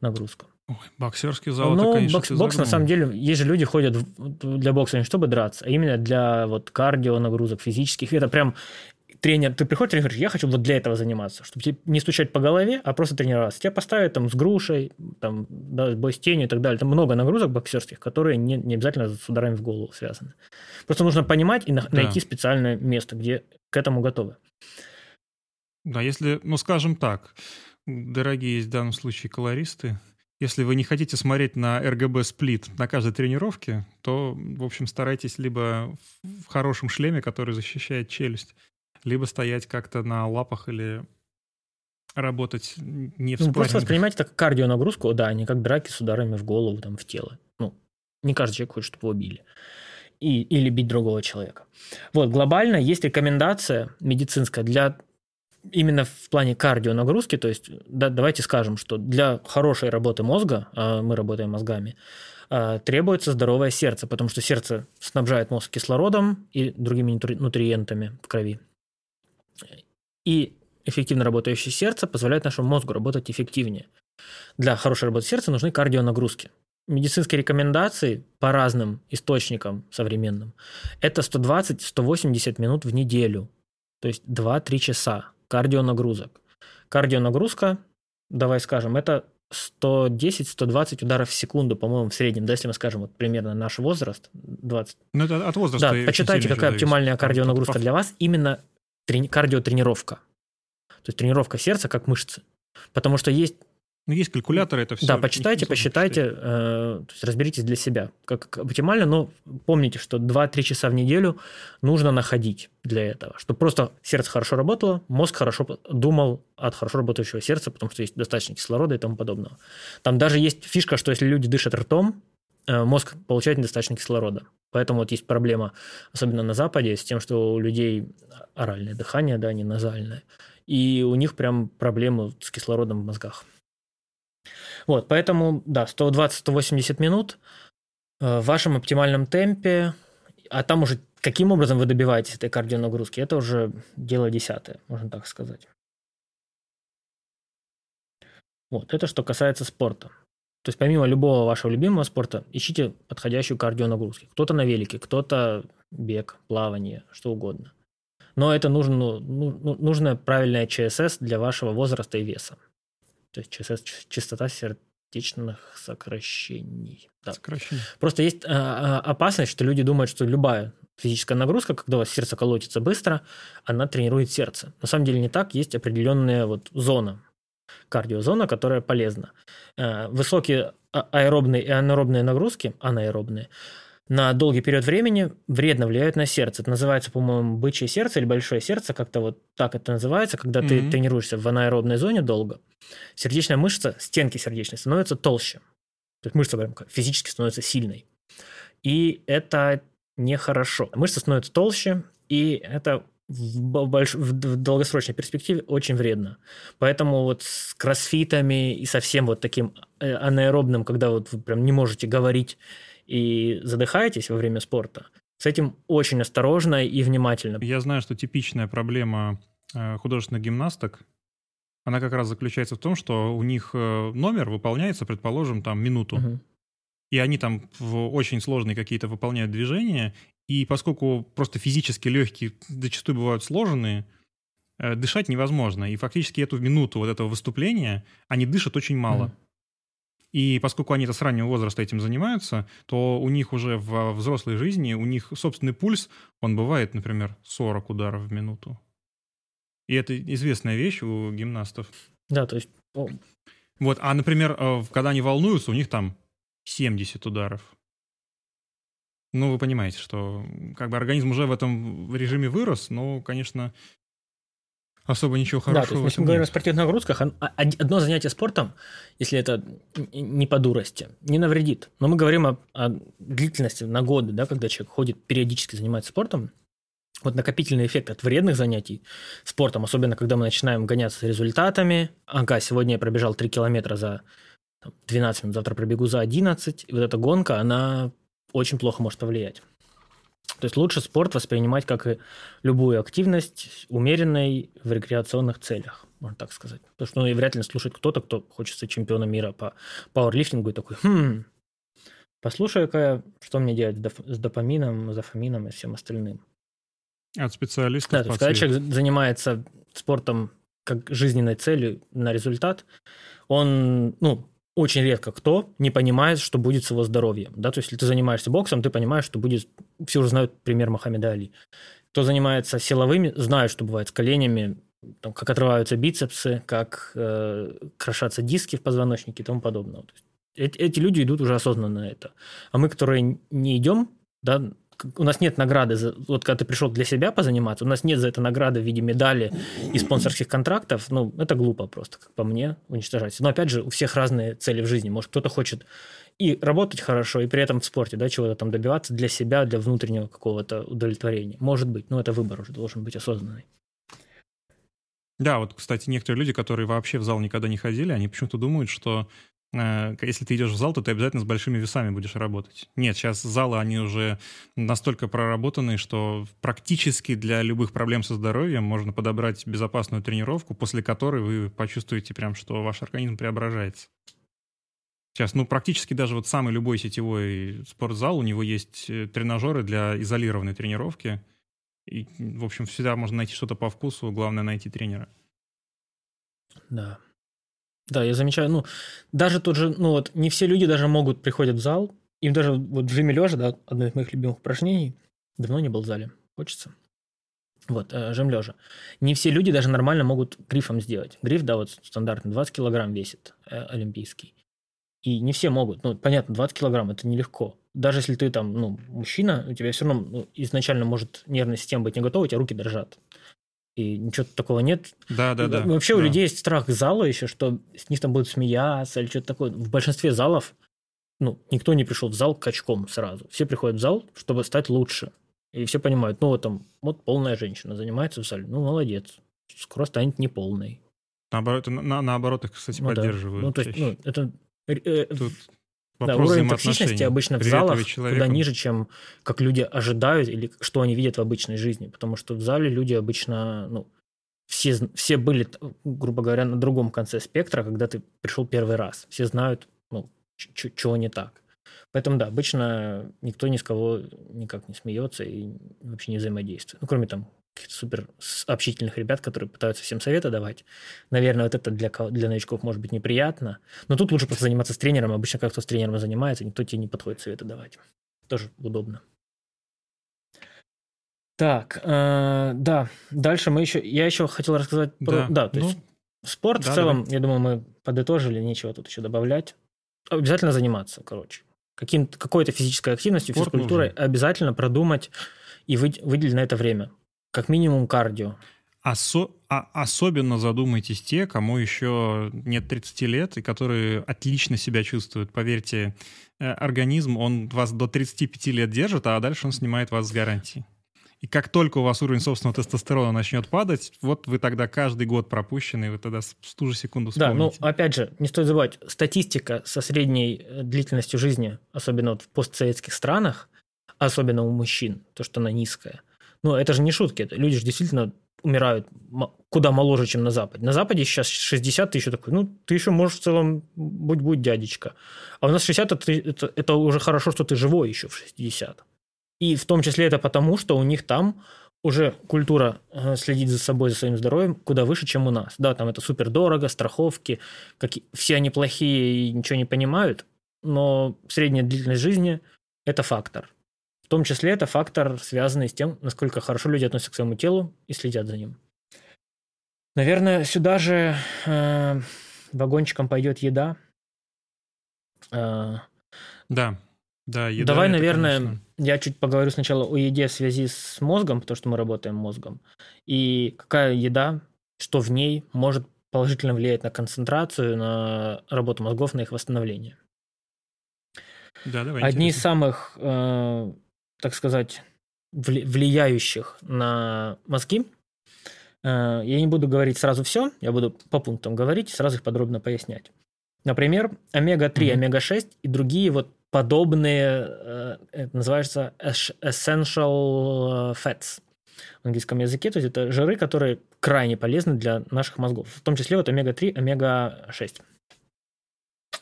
нагрузка. Ой, боксерский зал, ну, это, конечно, бокс, бокс на самом деле, есть же люди ходят для бокса не чтобы драться, а именно для вот кардио нагрузок физических. Это прям тренер, ты приходишь, тренер говоришь, я хочу вот для этого заниматься, чтобы тебе не стучать по голове, а просто тренироваться. Тебя поставят там с грушей, там, да, бой с тенью и так далее. Там много нагрузок боксерских, которые не, не обязательно с ударами в голову связаны. Просто нужно понимать и на, да. найти специальное место, где к этому готовы. Да, если, ну, скажем так, дорогие в данном случае колористы, если вы не хотите смотреть на RGB сплит на каждой тренировке, то, в общем, старайтесь либо в хорошем шлеме, который защищает челюсть, либо стоять как-то на лапах или работать не в ну, Просто воспринимайте это как кардионагрузку, да, а не как драки с ударами в голову, там, в тело. Ну, не каждый человек хочет, чтобы его били. И, или бить другого человека. Вот, глобально есть рекомендация медицинская для именно в плане кардионагрузки, то есть да, давайте скажем, что для хорошей работы мозга, а мы работаем мозгами, а, требуется здоровое сердце, потому что сердце снабжает мозг кислородом и другими нутриентами в крови. И эффективно работающее сердце позволяет нашему мозгу работать эффективнее. Для хорошей работы сердца нужны кардионагрузки. Медицинские рекомендации по разным источникам современным – это 120-180 минут в неделю, то есть 2-3 часа кардионагрузок. Кардионагрузка, давай скажем, это 110-120 ударов в секунду, по-моему, в среднем, да, если мы скажем, вот примерно наш возраст, 20. Ну, это от возраста. Да, почитайте, какая оптимальная кардионагрузка для вас, именно трени- кардиотренировка. То есть тренировка сердца как мышцы. Потому что есть ну, есть калькуляторы, это все. Да, почитайте, посчитайте, э, то есть разберитесь для себя, как оптимально, но помните, что 2-3 часа в неделю нужно находить для этого, чтобы просто сердце хорошо работало, мозг хорошо думал от хорошо работающего сердца, потому что есть достаточно кислорода и тому подобного. Там даже есть фишка, что если люди дышат ртом, мозг получает недостаточно кислорода. Поэтому вот есть проблема, особенно на Западе, с тем, что у людей оральное дыхание, да, не назальное, и у них прям проблемы с кислородом в мозгах. Вот, поэтому, да, 120-180 минут э, в вашем оптимальном темпе, а там уже каким образом вы добиваетесь этой кардионагрузки, это уже дело десятое, можно так сказать. Вот, это что касается спорта. То есть помимо любого вашего любимого спорта, ищите подходящую кардионагрузку. Кто-то на велике, кто-то бег, плавание, что угодно. Но это нужно, ну, ну нужно правильное ЧСС для вашего возраста и веса. То есть частота, частота сердечных сокращений. Да. Сокращений. Просто есть а, а, опасность, что люди думают, что любая физическая нагрузка, когда у вас сердце колотится быстро, она тренирует сердце. На самом деле не так, есть определенная вот зона, кардиозона, которая полезна. Э, высокие а, аэробные и анаэробные нагрузки, анаэробные, на долгий период времени вредно влияют на сердце. Это называется, по-моему, бычье сердце или большое сердце, как-то вот так это называется, когда mm-hmm. ты тренируешься в анаэробной зоне долго. Сердечная мышца, стенки сердечной становятся толще. То есть мышца прям физически становится сильной. И это нехорошо. Мышца становится толще, и это в, больш... в долгосрочной перспективе очень вредно. Поэтому вот с кроссфитами и совсем вот таким э, анаэробным, когда вот вы прям не можете говорить и задыхаетесь во время спорта, с этим очень осторожно и внимательно. Я знаю, что типичная проблема э, художественных гимнасток, она как раз заключается в том, что у них э, номер выполняется, предположим, там минуту. Угу. И они там в очень сложные какие-то выполняют движения, и поскольку просто физически легкие зачастую бывают сложенные, э, дышать невозможно. И фактически эту минуту вот этого выступления они дышат очень мало. Mm. И поскольку они-то с раннего возраста этим занимаются, то у них уже в взрослой жизни, у них собственный пульс, он бывает, например, 40 ударов в минуту. И это известная вещь у гимнастов. Да, то есть... Вот, а, например, э, когда они волнуются, у них там 70 ударов. Ну, вы понимаете, что как бы организм уже в этом режиме вырос, но, конечно, особо ничего хорошего. Да, то есть, если мы говорим о спортивных нагрузках, а, одно занятие спортом, если это не по дурости, не навредит. Но мы говорим о, о длительности на годы, да, когда человек ходит, периодически занимается спортом. Вот накопительный эффект от вредных занятий спортом, особенно когда мы начинаем гоняться с результатами. Ага, сегодня я пробежал 3 километра за 12 минут, завтра пробегу за 11. И вот эта гонка, она очень плохо может повлиять. То есть лучше спорт воспринимать как и любую активность, умеренной в рекреационных целях, можно так сказать. Потому что ну, и вряд ли слушает кто-то, кто хочет стать чемпионом мира по пауэрлифтингу и такой, хм, послушай-ка, что мне делать с допамином, зафамином и всем остальным. От специалистов. Да, то есть, когда человек занимается спортом как жизненной целью на результат, он, ну, очень редко кто не понимает, что будет с его здоровьем. Да? То есть, если ты занимаешься боксом, ты понимаешь, что будет... Все уже знают пример Мохаммеда Али. Кто занимается силовыми, знают, что бывает с коленями, там, как отрываются бицепсы, как э, крошатся диски в позвоночнике и тому подобное. Эти, эти люди идут уже осознанно на это. А мы, которые не идем, да, у нас нет награды, за, вот когда ты пришел для себя позаниматься, у нас нет за это награды в виде медали и спонсорских контрактов, ну, это глупо просто, как по мне, уничтожать. Но опять же, у всех разные цели в жизни. Может, кто-то хочет и работать хорошо, и при этом в спорте, да, чего-то там добиваться для себя, для внутреннего какого-то удовлетворения. Может быть, но это выбор уже должен быть осознанный. Да, вот, кстати, некоторые люди, которые вообще в зал никогда не ходили, они почему-то думают, что если ты идешь в зал, то ты обязательно с большими весами будешь работать. Нет, сейчас залы, они уже настолько проработаны, что практически для любых проблем со здоровьем можно подобрать безопасную тренировку, после которой вы почувствуете прям, что ваш организм преображается. Сейчас, ну, практически даже вот самый любой сетевой спортзал, у него есть э, тренажеры для изолированной тренировки, и, в общем, всегда можно найти что-то по вкусу, главное найти тренера. Да. Да, я замечаю, ну, даже тот же, ну вот, не все люди даже могут приходят в зал, им даже вот в жиме лежа, да, одно из моих любимых упражнений, давно не был в зале, хочется. Вот, э, жим лежа. Не все люди даже нормально могут грифом сделать. Гриф, да, вот стандартный, 20 килограмм весит, э, олимпийский. И не все могут. Ну, понятно, 20 килограмм – это нелегко даже если ты там, ну, мужчина, у тебя все равно ну, изначально может нервная система быть не готова, у тебя руки дрожат. И ничего такого нет. Да, да, да. Вообще да. у людей есть страх зала еще, что с них там будут смеяться или что-то такое. В большинстве залов, ну, никто не пришел в зал качком сразу. Все приходят в зал, чтобы стать лучше. И все понимают, ну, вот там, вот полная женщина занимается в зале. Ну, молодец. Скоро станет неполной. Наоборот, на, наоборот их, кстати, ну, поддерживают. Да. Ну, то есть, ну, это э, Тут да, уровень токсичности обычно в залах куда ниже, чем как люди ожидают или что они видят в обычной жизни. Потому что в зале люди обычно, ну, все, все были, грубо говоря, на другом конце спектра, когда ты пришел первый раз. Все знают, ну, чего не так. Поэтому, да, обычно никто ни с кого никак не смеется и вообще не взаимодействует. Ну, кроме там супер общительных ребят, которые пытаются всем советы давать. Наверное, вот это для, для новичков может быть неприятно. Но тут лучше просто заниматься с тренером. Обычно как кто с тренером занимается, никто тебе не подходит советы давать. Тоже удобно. Так, э, да, дальше мы еще... Я еще хотел рассказать про... Да, да то есть ну, спорт да, в целом, давай. я думаю, мы подытожили, нечего тут еще добавлять. Обязательно заниматься, короче. Каким, какой-то физической активностью, Спорт физкультурой нужен. обязательно продумать и выделить на это время. Как минимум кардио. Осо- а особенно задумайтесь те, кому еще нет 30 лет и которые отлично себя чувствуют. Поверьте, э, организм, он вас до 35 лет держит, а дальше он снимает вас с гарантией. И как только у вас уровень собственного тестостерона начнет падать, вот вы тогда каждый год пропущенный, вы тогда в ту же секунду вспомните. Да, ну опять же, не стоит забывать, статистика со средней э, длительностью жизни, особенно вот в постсоветских странах, особенно у мужчин, то, что она низкая, ну, это же не шутки. Это люди же действительно умирают куда моложе, чем на Западе. На Западе сейчас 60, ты еще такой, ну, ты еще можешь в целом будь-будь дядечка. А у нас 60 это, это, это уже хорошо, что ты живой еще в 60. И в том числе это потому, что у них там уже культура э, следить за собой, за своим здоровьем куда выше, чем у нас. Да, там это супер дорого, страховки, как... все они плохие и ничего не понимают, но средняя длительность жизни – это фактор. В том числе это фактор, связанный с тем, насколько хорошо люди относятся к своему телу и следят за ним. Наверное, сюда же э, вагончиком пойдет еда. Э, да, да, еда. Давай, это, наверное, конечно... я чуть поговорю сначала о еде в связи с мозгом, потому что мы работаем мозгом. И какая еда, что в ней может положительно влиять на концентрацию, на работу мозгов, на их восстановление. Да, давай. Одни интересно. из самых э, так сказать, влияющих на мозги. Э, я не буду говорить сразу все, я буду по пунктам говорить, сразу их подробно пояснять. Например, омега-3, mm-hmm. омега-6 и другие вот подобные, э, это называется essential fats в английском языке, то есть это жиры, которые крайне полезны для наших мозгов, в том числе вот омега-3, омега-6,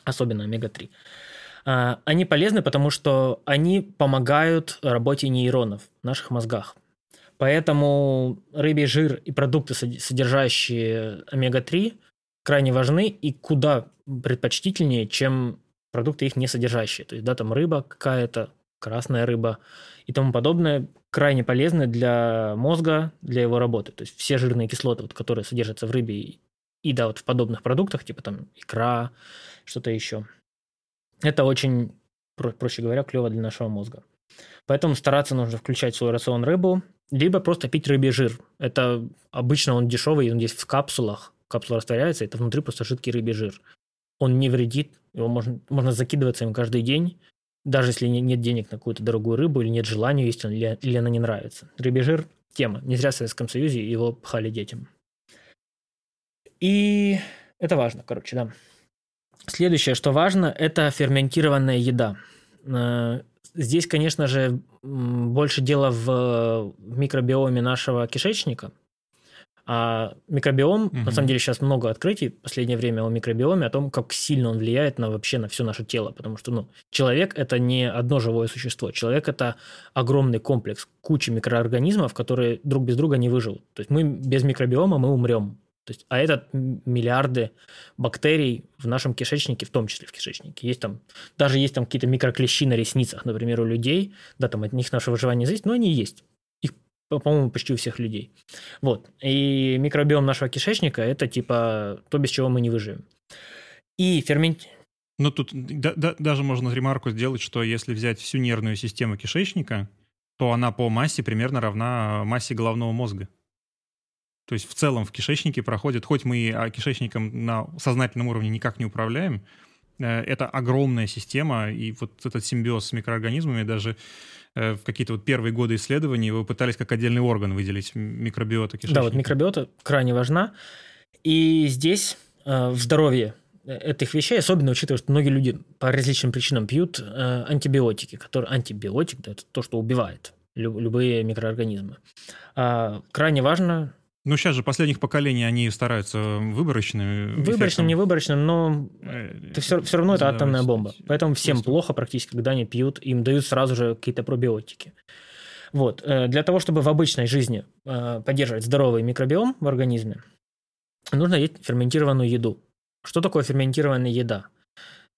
особенно омега-3. А, они полезны, потому что они помогают работе нейронов в наших мозгах. Поэтому рыбий жир и продукты, содержащие омега-3, крайне важны и куда предпочтительнее, чем продукты их не содержащие. То есть, да, там рыба какая-то, красная рыба и тому подобное, крайне полезны для мозга, для его работы. То есть все жирные кислоты, вот, которые содержатся в рыбе и, и да, вот в подобных продуктах, типа там икра, что-то еще – это очень, проще говоря, клево для нашего мозга. Поэтому стараться нужно включать в свой рацион рыбу, либо просто пить рыбий жир. Это обычно он дешевый, он есть в капсулах. Капсула растворяется, это внутри просто жидкий рыбий жир. Он не вредит, его можно, можно закидываться им каждый день, даже если нет денег на какую-то дорогую рыбу или нет желания есть он, или, или она не нравится. Рыбий жир – тема. Не зря в Советском Союзе его пхали детям. И это важно, короче, да. Следующее, что важно, это ферментированная еда. Э, здесь, конечно же, больше дело в микробиоме нашего кишечника. А микробиом, угу. на самом деле, сейчас много открытий в последнее время о микробиоме, о том, как сильно он влияет на вообще на все наше тело. Потому что ну, человек – это не одно живое существо. Человек – это огромный комплекс, куча микроорганизмов, которые друг без друга не выживут. То есть мы без микробиома мы умрем. То есть, а это миллиарды бактерий в нашем кишечнике, в том числе в кишечнике. Есть там, даже есть там какие-то микроклещи на ресницах, например, у людей. Да, там от них наше выживание зависит, но они есть. Их, по-моему, почти у всех людей. Вот. И микробиом нашего кишечника – это типа то, без чего мы не выживем. И фермент... Ну, тут да, да, даже можно ремарку сделать, что если взять всю нервную систему кишечника, то она по массе примерно равна массе головного мозга. То есть в целом в кишечнике проходит, хоть мы а, кишечником на сознательном уровне никак не управляем, э, это огромная система, и вот этот симбиоз с микроорганизмами даже э, в какие-то вот первые годы исследований вы пытались как отдельный орган выделить микробиота кишечника. Да, вот микробиота крайне важна. И здесь э, в здоровье этих вещей, особенно учитывая, что многие люди по различным причинам пьют антибиотики, которые антибиотик, да, это то, что убивает любые микроорганизмы. А, крайне важно ну, сейчас же последних поколений они стараются выборочным. Выборочным, не выборочным, но это все, все равно это атомная бомба. Поэтому всем плохо практически, когда они пьют, им дают сразу же какие-то пробиотики. Вот. Э, для того, чтобы в обычной жизни э, поддерживать здоровый микробиом в организме, нужно есть ферментированную еду. Что такое ферментированная еда?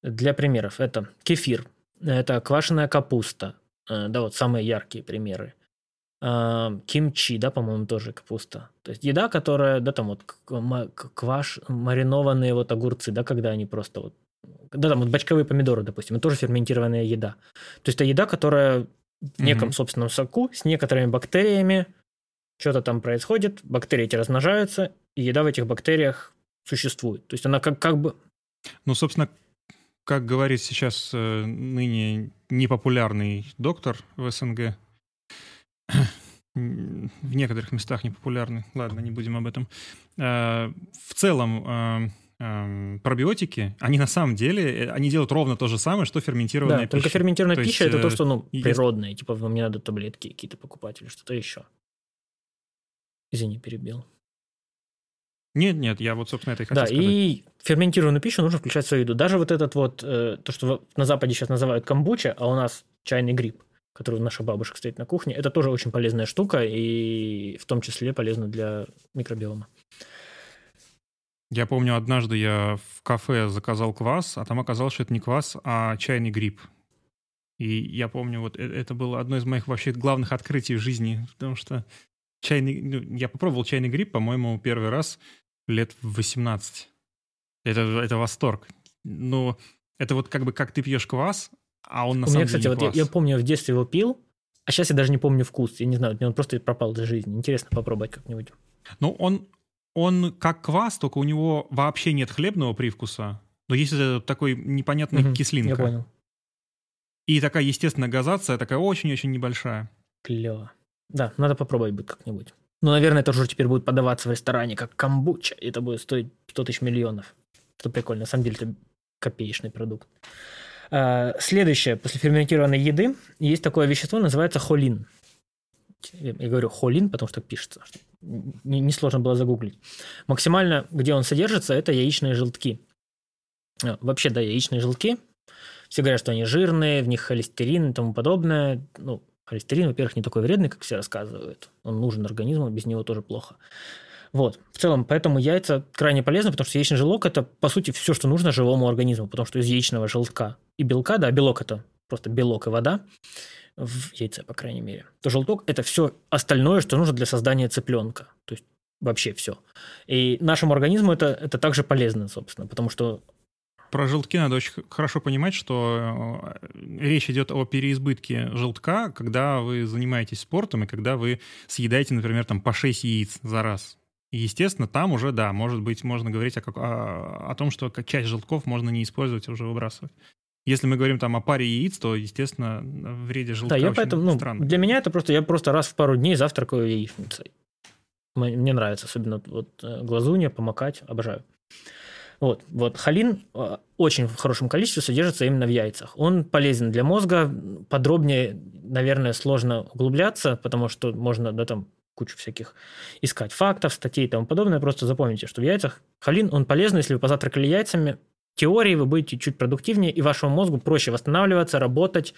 Для примеров, это кефир, это квашеная капуста, э, да, вот самые яркие примеры кимчи, да, по-моему, тоже капуста. То есть еда, которая, да, там вот кваш, маринованные вот огурцы, да, когда они просто вот, да, там вот бочковые помидоры, допустим, это тоже ферментированная еда. То есть это еда, которая в неком mm-hmm. собственном соку с некоторыми бактериями, что-то там происходит, бактерии эти размножаются, и еда в этих бактериях существует. То есть она как, как бы... Ну, собственно, как говорит сейчас э, ныне непопулярный доктор в СНГ, в некоторых местах непопулярны. Ладно, не будем об этом. Э, в целом, э, э, пробиотики, они на самом деле, они делают ровно то же самое, что ферментированная да, пища. только ферментированная то пища есть, это то, что ну, природное, есть... типа вам не надо таблетки какие-то покупать или что-то еще. Извини, перебил. Нет, нет, я вот, собственно, это и хотел да, сказать. и ферментированную пищу нужно включать в свою еду. Даже вот этот вот, то, что на Западе сейчас называют камбуча, а у нас чайный гриб которую наша бабушка стоит на кухне, это тоже очень полезная штука и в том числе полезна для микробиома. Я помню, однажды я в кафе заказал квас, а там оказалось, что это не квас, а чайный гриб. И я помню, вот э, это было одно из моих вообще главных открытий в жизни, потому что чайный, ну, я попробовал чайный гриб, по-моему, первый раз лет в 18. Это, это восторг. Но это вот как бы как ты пьешь квас, а он на У меня, кстати, вот я, я помню, в детстве его пил, а сейчас я даже не помню вкус. Я не знаю, он просто пропал из жизни. Интересно попробовать как-нибудь. Ну, он, он как квас, только у него вообще нет хлебного привкуса, но есть такой непонятная угу, кислинка. Я понял. И такая естественная газация, такая очень-очень небольшая. Клево. Да, надо попробовать будет как-нибудь. Ну, наверное, это уже теперь будет подаваться в ресторане как камбуча, и это будет стоить 100 тысяч миллионов. Это прикольно. На самом деле, это копеечный продукт. А, следующее, после ферментированной еды есть такое вещество, называется холин. Я говорю холин, потому что пишется. Несложно не было загуглить. Максимально, где он содержится, это яичные желтки. А, вообще, да, яичные желтки. Все говорят, что они жирные, в них холестерин и тому подобное. Ну, холестерин, во-первых, не такой вредный, как все рассказывают. Он нужен организму, без него тоже плохо. Вот. В целом, поэтому яйца крайне полезны, потому что яичный желток – это, по сути, все, что нужно живому организму, потому что из яичного желтка и белка, да, белок – это просто белок и вода, в яйце, по крайней мере, то желток – это все остальное, что нужно для создания цыпленка. То есть вообще все. И нашему организму это, это также полезно, собственно, потому что Про желтки надо очень хорошо понимать, что э, речь идет о переизбытке желтка, когда вы занимаетесь спортом и когда вы съедаете, например, там по 6 яиц за раз. И, естественно, там уже, да, может быть, можно говорить о, о, о том, что часть желтков можно не использовать, а уже выбрасывать. Если мы говорим там о паре яиц, то, естественно, вреде желтка да, я поэтому, ну, странно. Для меня это просто, я просто раз в пару дней завтракаю яичницей. Мне нравится, особенно вот э, глазунья, помакать, обожаю. Вот, вот холин э, очень в хорошем количестве содержится именно в яйцах. Он полезен для мозга. Подробнее, наверное, сложно углубляться, потому что можно, да, там кучу всяких искать фактов, статей и тому подобное. Просто запомните, что в яйцах холин, он полезен, если вы позавтракали яйцами, теории вы будете чуть продуктивнее, и вашему мозгу проще восстанавливаться, работать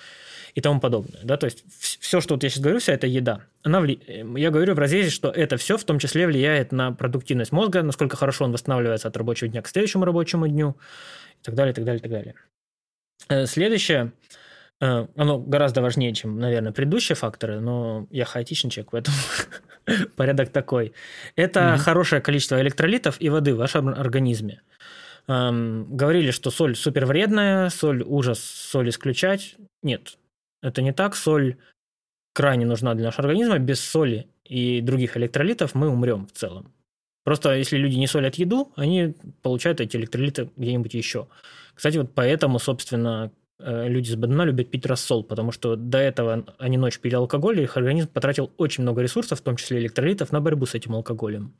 и тому подобное. Да? То есть все, что вот я сейчас говорю, вся эта еда, она вли... я говорю в разрезе, что это все в том числе влияет на продуктивность мозга, насколько хорошо он восстанавливается от рабочего дня к следующему рабочему дню и так далее, и так далее, и так далее. Э, следующее, э, оно гораздо важнее, чем, наверное, предыдущие факторы, но я хаотичный человек, поэтому порядок такой. Это хорошее количество электролитов и воды в вашем организме. Эм, говорили, что соль супер вредная, соль ужас, соль исключать. Нет, это не так. Соль крайне нужна для нашего организма. Без соли и других электролитов мы умрем в целом. Просто если люди не солят еду, они получают эти электролиты где-нибудь еще. Кстати, вот поэтому, собственно, э, люди с БДНА любят пить рассол, потому что до этого они ночь пили алкоголь, и их организм потратил очень много ресурсов, в том числе электролитов, на борьбу с этим алкоголем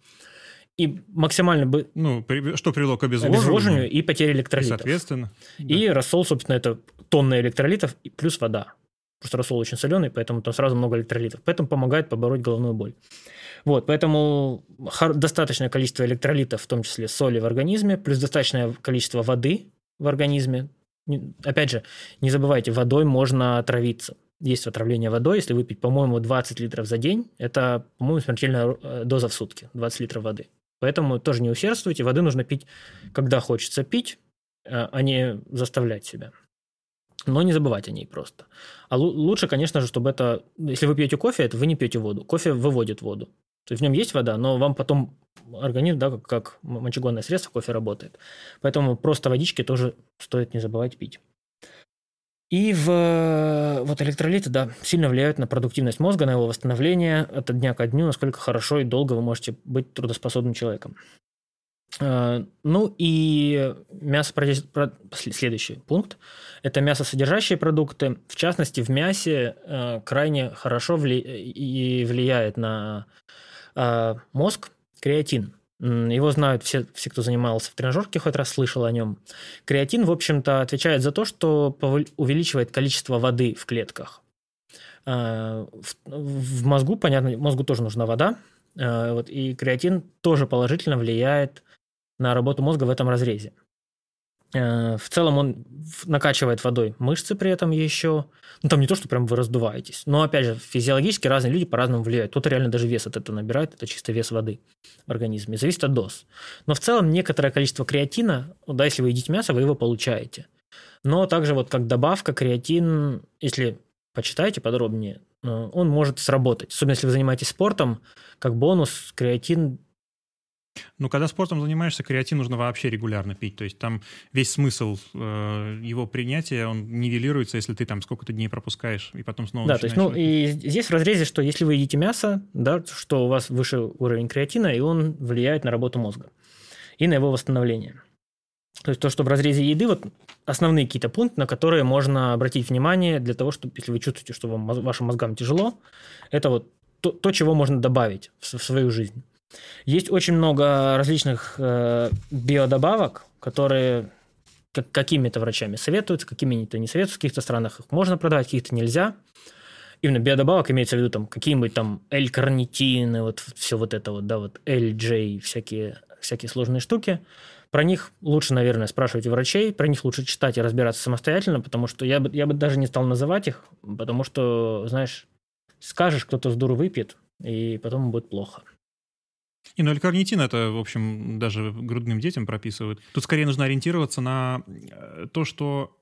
и максимально бы... Ну, что привело к обезвоживанию. обезвоживанию и потере электролитов. Соответственно. И да. рассол, собственно, это тонны электролитов плюс вода. Просто рассол очень соленый, поэтому там сразу много электролитов. Поэтому помогает побороть головную боль. Вот, поэтому достаточное количество электролитов, в том числе соли в организме, плюс достаточное количество воды в организме. Опять же, не забывайте, водой можно отравиться. Есть отравление водой, если выпить, по-моему, 20 литров за день, это, по-моему, смертельная э, доза в сутки, 20 литров воды. Поэтому тоже не усердствуйте. Воды нужно пить, когда хочется пить, а, а не заставлять себя. Но не забывать о ней просто. А лучше, конечно же, чтобы это... Если вы пьете кофе, это вы не пьете воду. Кофе выводит воду. То есть в нем есть вода, но вам потом организм, да, как, как мочегонное средство, кофе работает. Поэтому просто водички тоже стоит не забывать пить. И в, вот электролиты, да, сильно влияют на продуктивность мозга, на его восстановление от дня ко дню, насколько хорошо и долго вы можете быть трудоспособным человеком. А, ну и мясо, следующий пункт, это мясосодержащие продукты. В частности, в мясе а, крайне хорошо влияет на а, мозг креатин. Его знают все, все, кто занимался в тренажерке, хоть раз слышал о нем. Креатин, в общем-то, отвечает за то, что увеличивает количество воды в клетках. А, в мозгу, понятно, мозгу тоже нужна вода, а, вот, и креатин тоже положительно влияет на работу мозга в этом разрезе. Э, в целом он накачивает водой мышцы при этом еще. Ну, там не то, что прям вы раздуваетесь. Но, опять же, физиологически разные люди по-разному влияют. Кто-то реально даже вес от этого набирает. Это чисто вес воды в организме. Зависит от доз. Но в целом некоторое количество креатина, да, если вы едите мясо, вы его получаете. Но также вот как добавка креатин, если почитаете подробнее, э, он может сработать. Особенно если вы занимаетесь спортом, как бонус креатин ну, когда спортом занимаешься, креатин нужно вообще регулярно пить. То есть там весь смысл э, его принятия, он нивелируется, если ты там сколько-то дней пропускаешь, и потом снова Да, то есть, ну, и здесь в разрезе, что если вы едите мясо, да, что у вас выше уровень креатина, и он влияет на работу мозга и на его восстановление. То есть то, что в разрезе еды, вот основные какие-то пункты, на которые можно обратить внимание для того, чтобы, если вы чувствуете, что вам, вашим мозгам тяжело, это вот то, то чего можно добавить в, в свою жизнь. Есть очень много различных э, биодобавок, которые как, какими-то врачами советуются, какими-то не советуются. В каких-то странах их можно продавать, в каких-то нельзя. Именно биодобавок имеется в виду там какие-нибудь там L-карнитины, вот все вот это вот, да, вот LJ, всякие, всякие сложные штуки. Про них лучше, наверное, спрашивать у врачей, про них лучше читать и разбираться самостоятельно, потому что я бы, я бы даже не стал называть их, потому что, знаешь, скажешь, кто-то с дуру выпьет, и потом будет плохо. И ну, карнитин это, в общем, даже грудным детям прописывают. Тут скорее нужно ориентироваться на э, то, что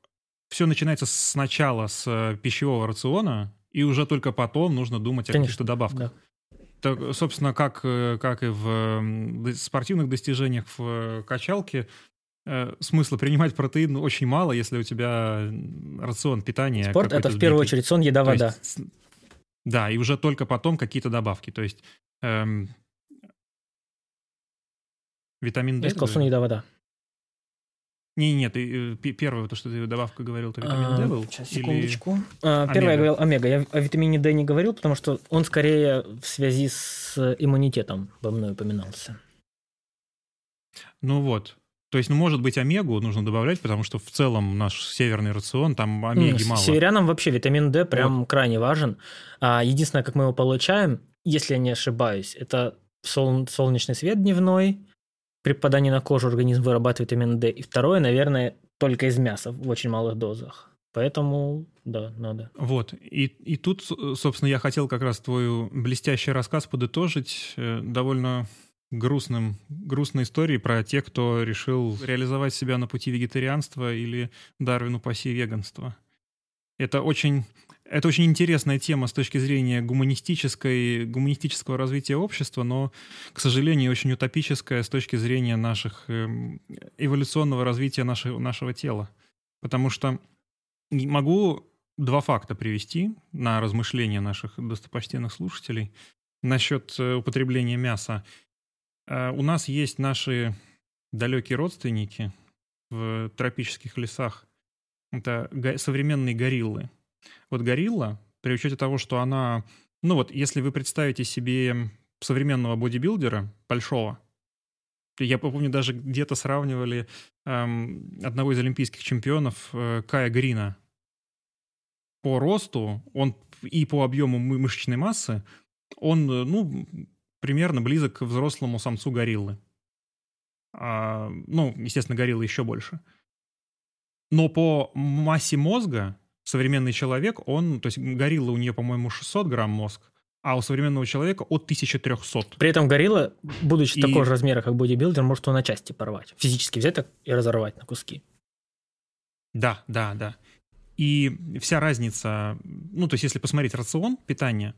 все начинается сначала с э, пищевого рациона, и уже только потом нужно думать о каких-то добавках. Да. Так, собственно, как, э, как и в спортивных достижениях в качалке, смысла принимать протеин очень мало, если у тебя рацион питания. Спорт это в первую очередь сон, еда, вода. Есть, да, и уже только потом какие-то добавки. То есть эм, витамин D. Я сказал сон, еда, вода. Не, нет, ты, э, первое, то, что ты добавка говорил, это витамин D был? Сейчас, секундочку. Или... А, первое я говорил омега. Я о витамине D не говорил, потому что он скорее в связи с иммунитетом во мной упоминался. Ну вот. То есть, ну, может быть, омегу нужно добавлять, потому что в целом наш северный рацион, там омеги ну, мало. Северянам вообще витамин D прям вот. крайне важен. А единственное, как мы его получаем, если я не ошибаюсь, это сол- солнечный свет дневной, при попадании на кожу организм вырабатывает витамин D. И второе, наверное, только из мяса в очень малых дозах. Поэтому, да, надо. Вот. И, и тут, собственно, я хотел как раз твой блестящий рассказ подытожить э, довольно грустным, грустной историей про тех, кто решил реализовать себя на пути вегетарианства или Дарвину паси веганства. Это очень это очень интересная тема с точки зрения гуманистической, гуманистического развития общества, но, к сожалению, очень утопическая с точки зрения наших эм, эволюционного развития нашего, нашего тела. Потому что могу два факта привести на размышления наших достопочтенных слушателей насчет э, употребления мяса. Э, у нас есть наши далекие родственники в тропических лесах. Это современные гориллы – вот горилла, при учете того, что она... Ну вот, если вы представите себе современного бодибилдера, большого, я помню, даже где-то сравнивали эм, одного из олимпийских чемпионов э, Кая Грина. По росту он и по объему мышечной массы он, э, ну, примерно близок к взрослому самцу гориллы. А, ну, естественно, гориллы еще больше. Но по массе мозга современный человек, он, то есть горилла у нее, по-моему, 600 грамм мозг, а у современного человека от 1300. При этом горилла, будучи и... такого же размера, как бодибилдер, может его на части порвать. Физически взять так и разорвать на куски. Да, да, да. И вся разница, ну, то есть если посмотреть рацион питания,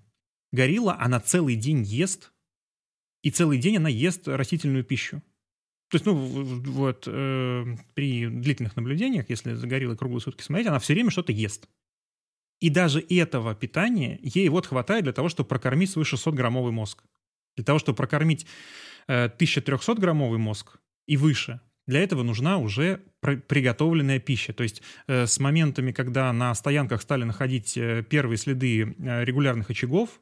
горилла, она целый день ест, и целый день она ест растительную пищу. То есть, ну, вот э, при длительных наблюдениях, если за гориллой круглые сутки смотреть, она все время что-то ест. И даже этого питания ей вот хватает для того, чтобы прокормить свой 600-граммовый мозг. Для того, чтобы прокормить э, 1300-граммовый мозг и выше, для этого нужна уже приготовленная пища. То есть э, с моментами, когда на стоянках стали находить э, первые следы э, регулярных очагов,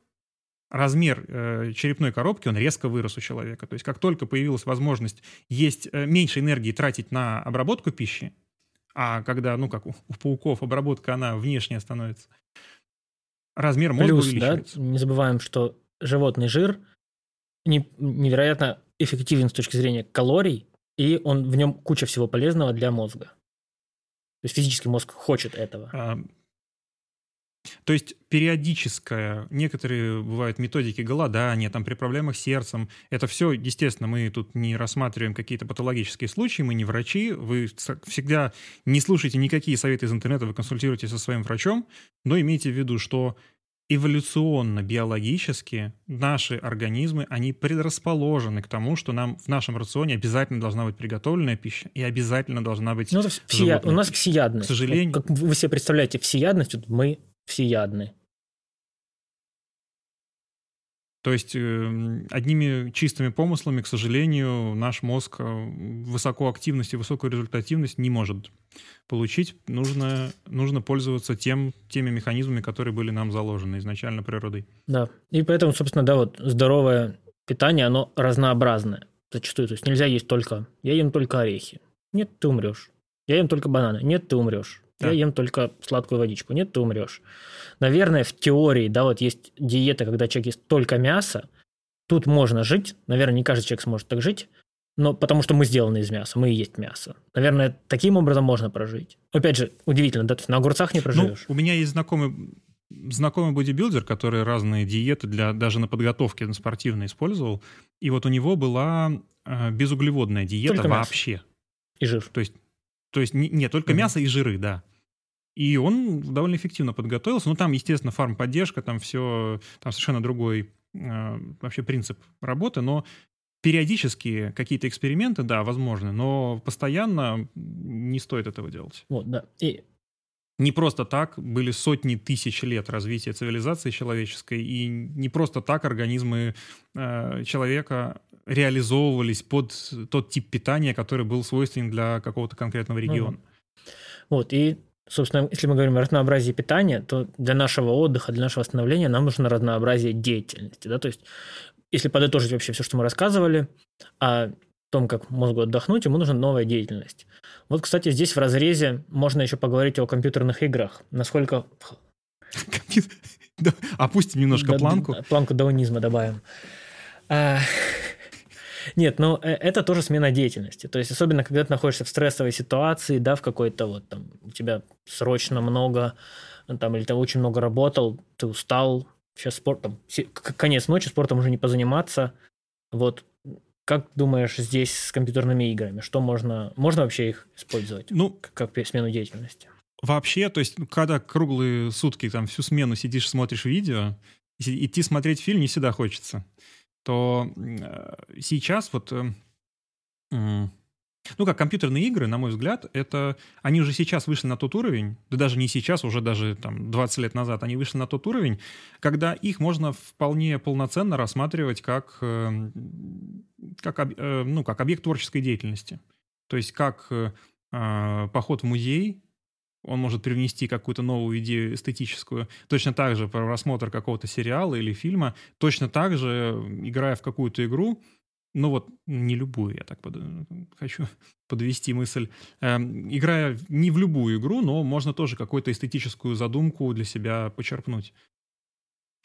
размер э, черепной коробки, он резко вырос у человека. То есть как только появилась возможность есть э, меньше энергии тратить на обработку пищи, а когда, ну как у, у пауков, обработка, она внешняя становится, размер мозга Плюс, увеличивается. Да, не забываем, что животный жир не, невероятно эффективен с точки зрения калорий, и он в нем куча всего полезного для мозга. То есть физический мозг хочет этого. То есть периодическое, некоторые бывают методики голодания, там при проблемах с сердцем, это все, естественно, мы тут не рассматриваем какие-то патологические случаи, мы не врачи, вы всегда не слушайте никакие советы из интернета, вы консультируетесь со своим врачом, но имейте в виду, что эволюционно, биологически наши организмы, они предрасположены к тому, что нам в нашем рационе обязательно должна быть приготовленная пища и обязательно должна быть ну, всея... У нас всеядность. К сожалению. Как вы себе представляете всеядность, вот мы всеядны. То есть э, одними чистыми помыслами, к сожалению, наш мозг э, высокую активность и высокую результативность не может получить. Нужно, нужно пользоваться тем, теми механизмами, которые были нам заложены изначально природой. Да, и поэтому, собственно, да, вот здоровое питание, оно разнообразное зачастую. То есть нельзя есть только... Я ем только орехи. Нет, ты умрешь. Я ем только бананы. Нет, ты умрешь. Да. Я ем только сладкую водичку. Нет, ты умрешь. Наверное, в теории, да, вот есть диета, когда человек ест только мясо. Тут можно жить. Наверное, не каждый человек сможет так жить. Но потому что мы сделаны из мяса, мы и есть мясо. Наверное, таким образом можно прожить. Опять же, удивительно, да, есть на огурцах не проживешь. Ну, у меня есть знакомый знакомый бодибилдер, который разные диеты для даже на подготовке на спортивной использовал. И вот у него была э, безуглеводная диета только вообще. И жир. То есть, то есть не, не только угу. мясо и жиры, да. И он довольно эффективно подготовился. Ну, там, естественно, фармподдержка, там все, там совершенно другой э, вообще принцип работы, но периодически какие-то эксперименты, да, возможны, но постоянно не стоит этого делать. Вот, да. И не просто так были сотни тысяч лет развития цивилизации человеческой, и не просто так организмы э, человека реализовывались под тот тип питания, который был свойственен для какого-то конкретного региона. Вот, и, собственно, если мы говорим о разнообразии питания, то для нашего отдыха, для нашего восстановления нам нужно разнообразие деятельности. Да? То есть, если подытожить вообще все, что мы рассказывали, о том, как мозгу отдохнуть, ему нужна новая деятельность. Вот, кстати, здесь в разрезе можно еще поговорить о компьютерных играх. Насколько... Опустим немножко планку. Планку даунизма добавим. Нет, но э, это тоже смена деятельности. То есть, особенно, когда ты находишься в стрессовой ситуации, да, в какой-то вот там, у тебя срочно много, там, или ты очень много работал, ты устал, сейчас спортом, конец ночи, спортом уже не позаниматься. Вот как думаешь здесь с компьютерными играми? Что можно... Можно вообще их использовать? Ну, как, как смену деятельности? Вообще, то есть, когда круглые сутки, там, всю смену сидишь, смотришь видео, идти смотреть фильм не всегда хочется то э, сейчас вот... Э, ну, как компьютерные игры, на мой взгляд, это... Они уже сейчас вышли на тот уровень, да даже не сейчас, уже даже там 20 лет назад, они вышли на тот уровень, когда их можно вполне полноценно рассматривать как, э, как, ну, как объект творческой деятельности. То есть как поход в музей, он может привнести какую-то новую идею эстетическую. Точно так же про просмотр какого-то сериала или фильма, точно так же, играя в какую-то игру, ну вот не любую, я так под... хочу подвести мысль. Эм, играя не в любую игру, но можно тоже какую-то эстетическую задумку для себя почерпнуть.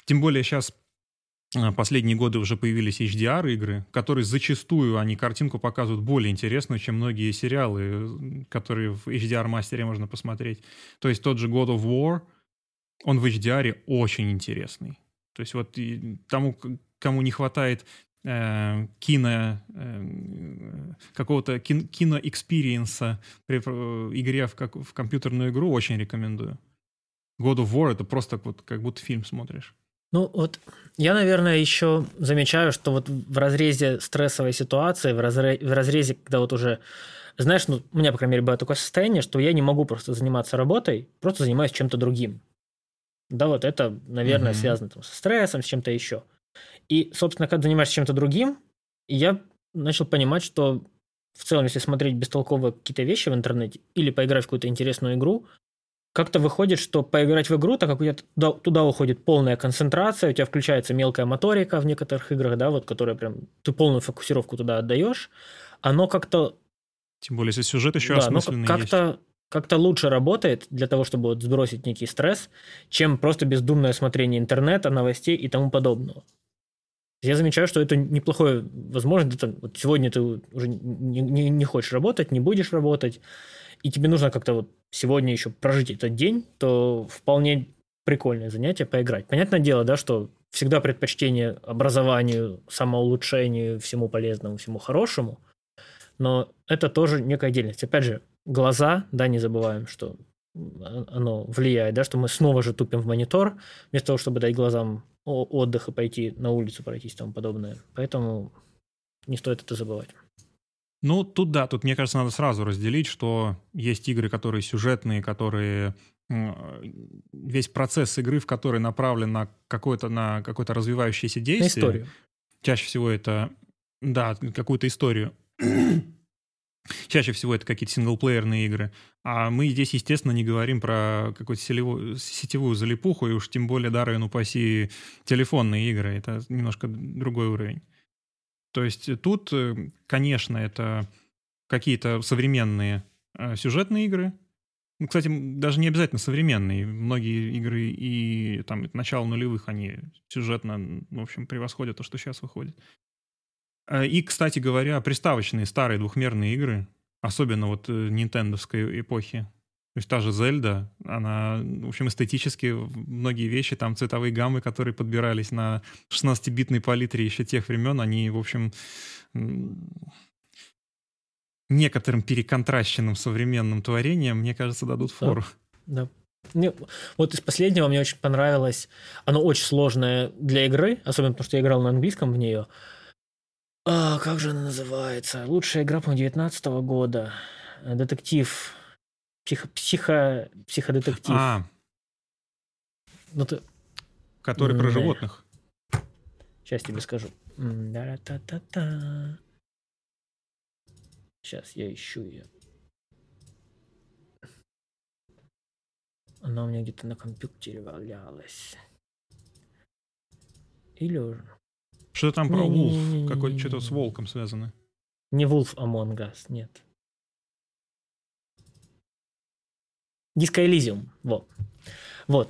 Тем более сейчас последние годы уже появились HDR-игры, которые зачастую они картинку показывают более интересную, чем многие сериалы, которые в HDR-мастере можно посмотреть. То есть тот же God of War, он в HDR очень интересный. То есть вот тому, кому не хватает э, кино, э, какого-то кин, кино experience а при э, игре в, как, в компьютерную игру, очень рекомендую. God of War — это просто вот как будто фильм смотришь. Ну вот я, наверное, еще замечаю, что вот в разрезе стрессовой ситуации, в, разре- в разрезе, когда вот уже, знаешь, ну, у меня, по крайней мере, было такое состояние, что я не могу просто заниматься работой, просто занимаюсь чем-то другим. Да, вот это, наверное, mm-hmm. связано там, со стрессом, с чем-то еще. И, собственно, когда занимаешься чем-то другим, я начал понимать, что в целом, если смотреть бестолковые какие-то вещи в интернете или поиграть в какую-то интересную игру, как-то выходит, что поиграть в игру, так как у тебя туда, туда уходит полная концентрация, у тебя включается мелкая моторика в некоторых играх, да, вот, которая прям, ты полную фокусировку туда отдаешь, оно как-то... Тем более, если сюжет еще да, осмысленный как-то, как-то лучше работает для того, чтобы вот сбросить некий стресс, чем просто бездумное смотрение интернета, новостей и тому подобного. Я замечаю, что это неплохое возможность. Вот сегодня ты уже не, не, не хочешь работать, не будешь работать, и тебе нужно как-то вот сегодня еще прожить этот день, то вполне прикольное занятие поиграть. Понятное дело, да, что всегда предпочтение образованию, самоулучшению, всему полезному, всему хорошему, но это тоже некая отдельность. Опять же, глаза, да, не забываем, что оно влияет, да, что мы снова же тупим в монитор, вместо того, чтобы дать глазам отдых и пойти на улицу пройтись и тому подобное. Поэтому не стоит это забывать. Ну, тут да, тут, мне кажется, надо сразу разделить, что есть игры, которые сюжетные, которые весь процесс игры, в которой направлен на какое-то на какое-то развивающееся действие. На историю. Чаще всего это, да, какую-то историю. Чаще всего это какие-то синглплеерные игры. А мы здесь, естественно, не говорим про какую-то селевую, сетевую залипуху, и уж тем более, дарой, ну, паси, телефонные игры. Это немножко другой уровень. То есть тут, э, конечно, это какие-то современные э, сюжетные игры. Ну, кстати, даже не обязательно современные. Многие игры и там начало нулевых, они сюжетно, в общем, превосходят то, что сейчас выходит. Э, и, кстати говоря, приставочные старые двухмерные игры, особенно вот нинтендовской эпохи, то есть та же Зельда, она, в общем, эстетически многие вещи, там цветовые гаммы, которые подбирались на 16-битной палитре еще тех времен, они, в общем, некоторым переконтращенным современным творением, мне кажется, дадут фору. Да. да. Мне, вот из последнего мне очень понравилось, оно очень сложное для игры, особенно потому что я играл на английском в нее, А, как же она называется? Лучшая игра, по-моему, 19 года. Детектив. Психо, психо, психодетектив. А, Ну ты... который про Да. животных. Сейчас тебе скажу. Да-та-та-та. Сейчас я ищу ее. Она у меня где-то на компьютере валялась. Или уже... Что там про. Вулф? Какой что-то с волком связано. Не Among Us, нет. Disco Elysium, вот. Вот.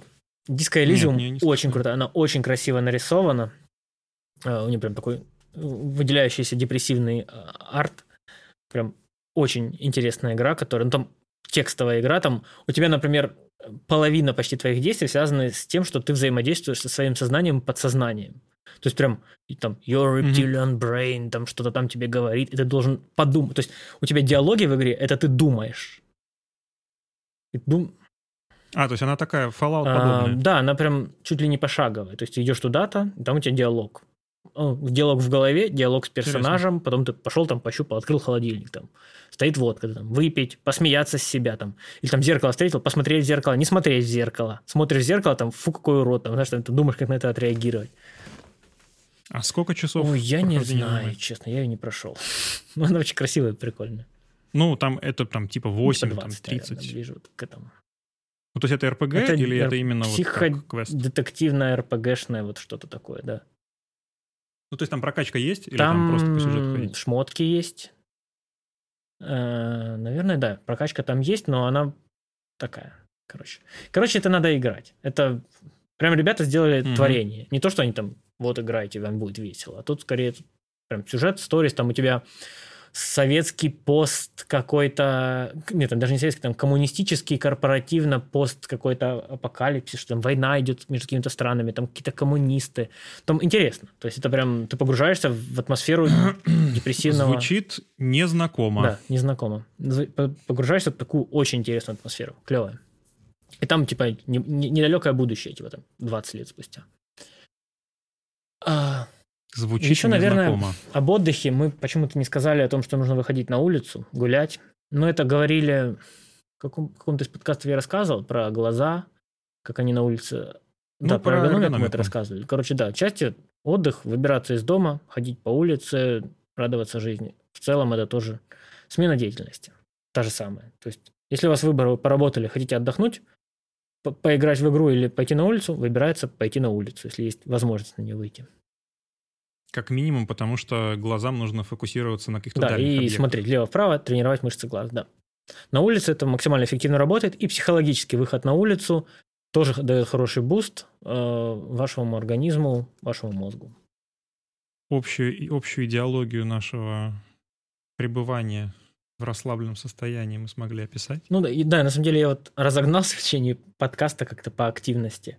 Не, не очень крутая, она очень красиво нарисована. А, У нее прям такой э, выделяющийся депрессивный э, арт. Прям очень интересная игра, которая, ну там текстовая игра, там у тебя, например, половина почти твоих действий связаны с тем, что ты взаимодействуешь со своим сознанием и подсознанием. То есть прям там your reptilian brain, там что-то там тебе говорит, и ты должен подумать. То есть у тебя диалоги в игре, это ты думаешь. И дум- А, то есть она такая Fallout а, подобная. да, она прям чуть ли не пошаговая. То есть ты идешь туда-то, там у тебя диалог. Ну, Диалог в голове, диалог с персонажем, потом ты пошел там, пощупал, открыл холодильник там. Стоит водка, там, выпить, посмеяться с себя там. Или там зеркало встретил, посмотреть в зеркало, не смотреть в зеркало. Смотришь в зеркало, там, фу, какой урод, там, знаешь, там, ты думаешь, как на это отреагировать. А сколько часов? Ой, я не знаю, честно, я ее не прошел. Но она очень красивая прикольная. Ну, там это там типа 8, Ну, там 20, наверное, 30. ближе вот к этому. Ну, то есть это РПГ Это или р- это именно вот психо- как квест? Детективная, РПГшная, вот что-то такое, да. Ну, то есть там прокачка есть или там, просто по сюжету Там ходить? шмотки есть. Э, Наверное, да. Прокачка там есть, но она такая. Короче. Короче, это надо играть. Это прям ребята сделали Мгм. творение. Не то, что они там вот играете, вам будет весело. А тут скорее прям сюжет, сторис, там у тебя советский пост какой-то, нет, там даже не советский, там коммунистический, корпоративно пост какой-то апокалипсис, что там война идет между какими-то странами, там какие-то коммунисты. Там интересно. То есть это прям, ты погружаешься в атмосферу депрессивного... Звучит незнакомо. Да, незнакомо. Погружаешься в такую очень интересную атмосферу. Клевая. И там, типа, не- не- недалекое будущее, типа, там, 20 лет спустя. А, Звучит Еще, наверное, об отдыхе мы почему-то не сказали о том, что нужно выходить на улицу, гулять. Но это говорили... В каком- каком-то из подкастов я рассказывал про глаза, как они на улице... Ну, да, про эргономику мы это рассказывали. Короче, да, части отдых, выбираться из дома, ходить по улице, радоваться жизни. В целом это тоже смена деятельности. Та же самая. То есть, если у вас выбор, вы поработали, хотите отдохнуть, по- поиграть в игру или пойти на улицу, выбирается пойти на улицу, если есть возможность на нее выйти. Как минимум, потому что глазам нужно фокусироваться на каких-то Да, и объектах. смотреть влево-вправо, тренировать мышцы глаз, да. На улице это максимально эффективно работает, и психологический выход на улицу тоже дает хороший boost э, вашему организму, вашему мозгу. Общую, общую идеологию нашего пребывания в расслабленном состоянии мы смогли описать. Ну да, и да, на самом деле я вот разогнался в течение подкаста как-то по активности.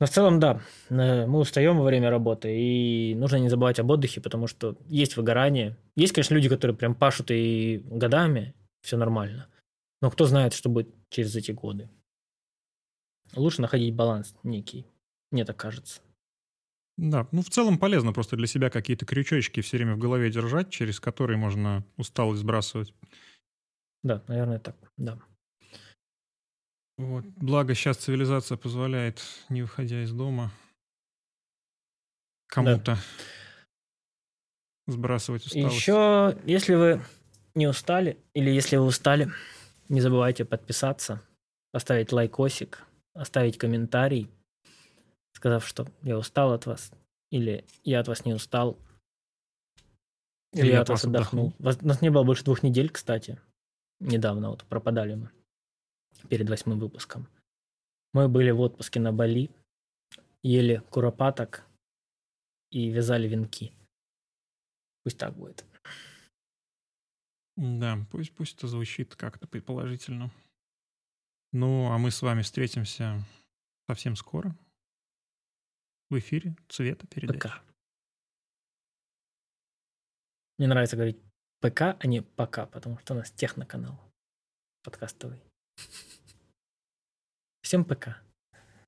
Но в целом, да, э, мы устаем во время работы, и нужно не забывать об отдыхе, потому что есть выгорание. Есть, конечно, люди, которые прям пашут и годами, все нормально. Но кто знает, что будет через эти годы. Лучше находить баланс некий, мне так кажется. Да, ну в целом полезно просто для себя какие-то крючочки все время в голове держать, через которые можно усталость сбрасывать. Да, наверное, так, да. Вот. Благо сейчас цивилизация позволяет, не выходя из дома, кому-то сбрасывать усталость. Еще, если вы не устали, или если вы устали, не забывайте подписаться, поставить лайкосик, оставить комментарий, сказав, что я устал от вас, или я от вас не устал, или, я от вас отдохнул. Вас- У нас не было больше двух недель, кстати. Недавно вот пропадали мы перед восьмым выпуском. Мы были в отпуске на Бали, ели куропаток и вязали венки. Пусть так будет. Да, пусть, пусть это звучит как-то предположительно. Ну, а мы с вами встретимся совсем скоро. В эфире цвета передачи. ПК. Мне нравится говорить ПК, а не ПК, потому что у нас техноканал подкастовый. Всем ПК.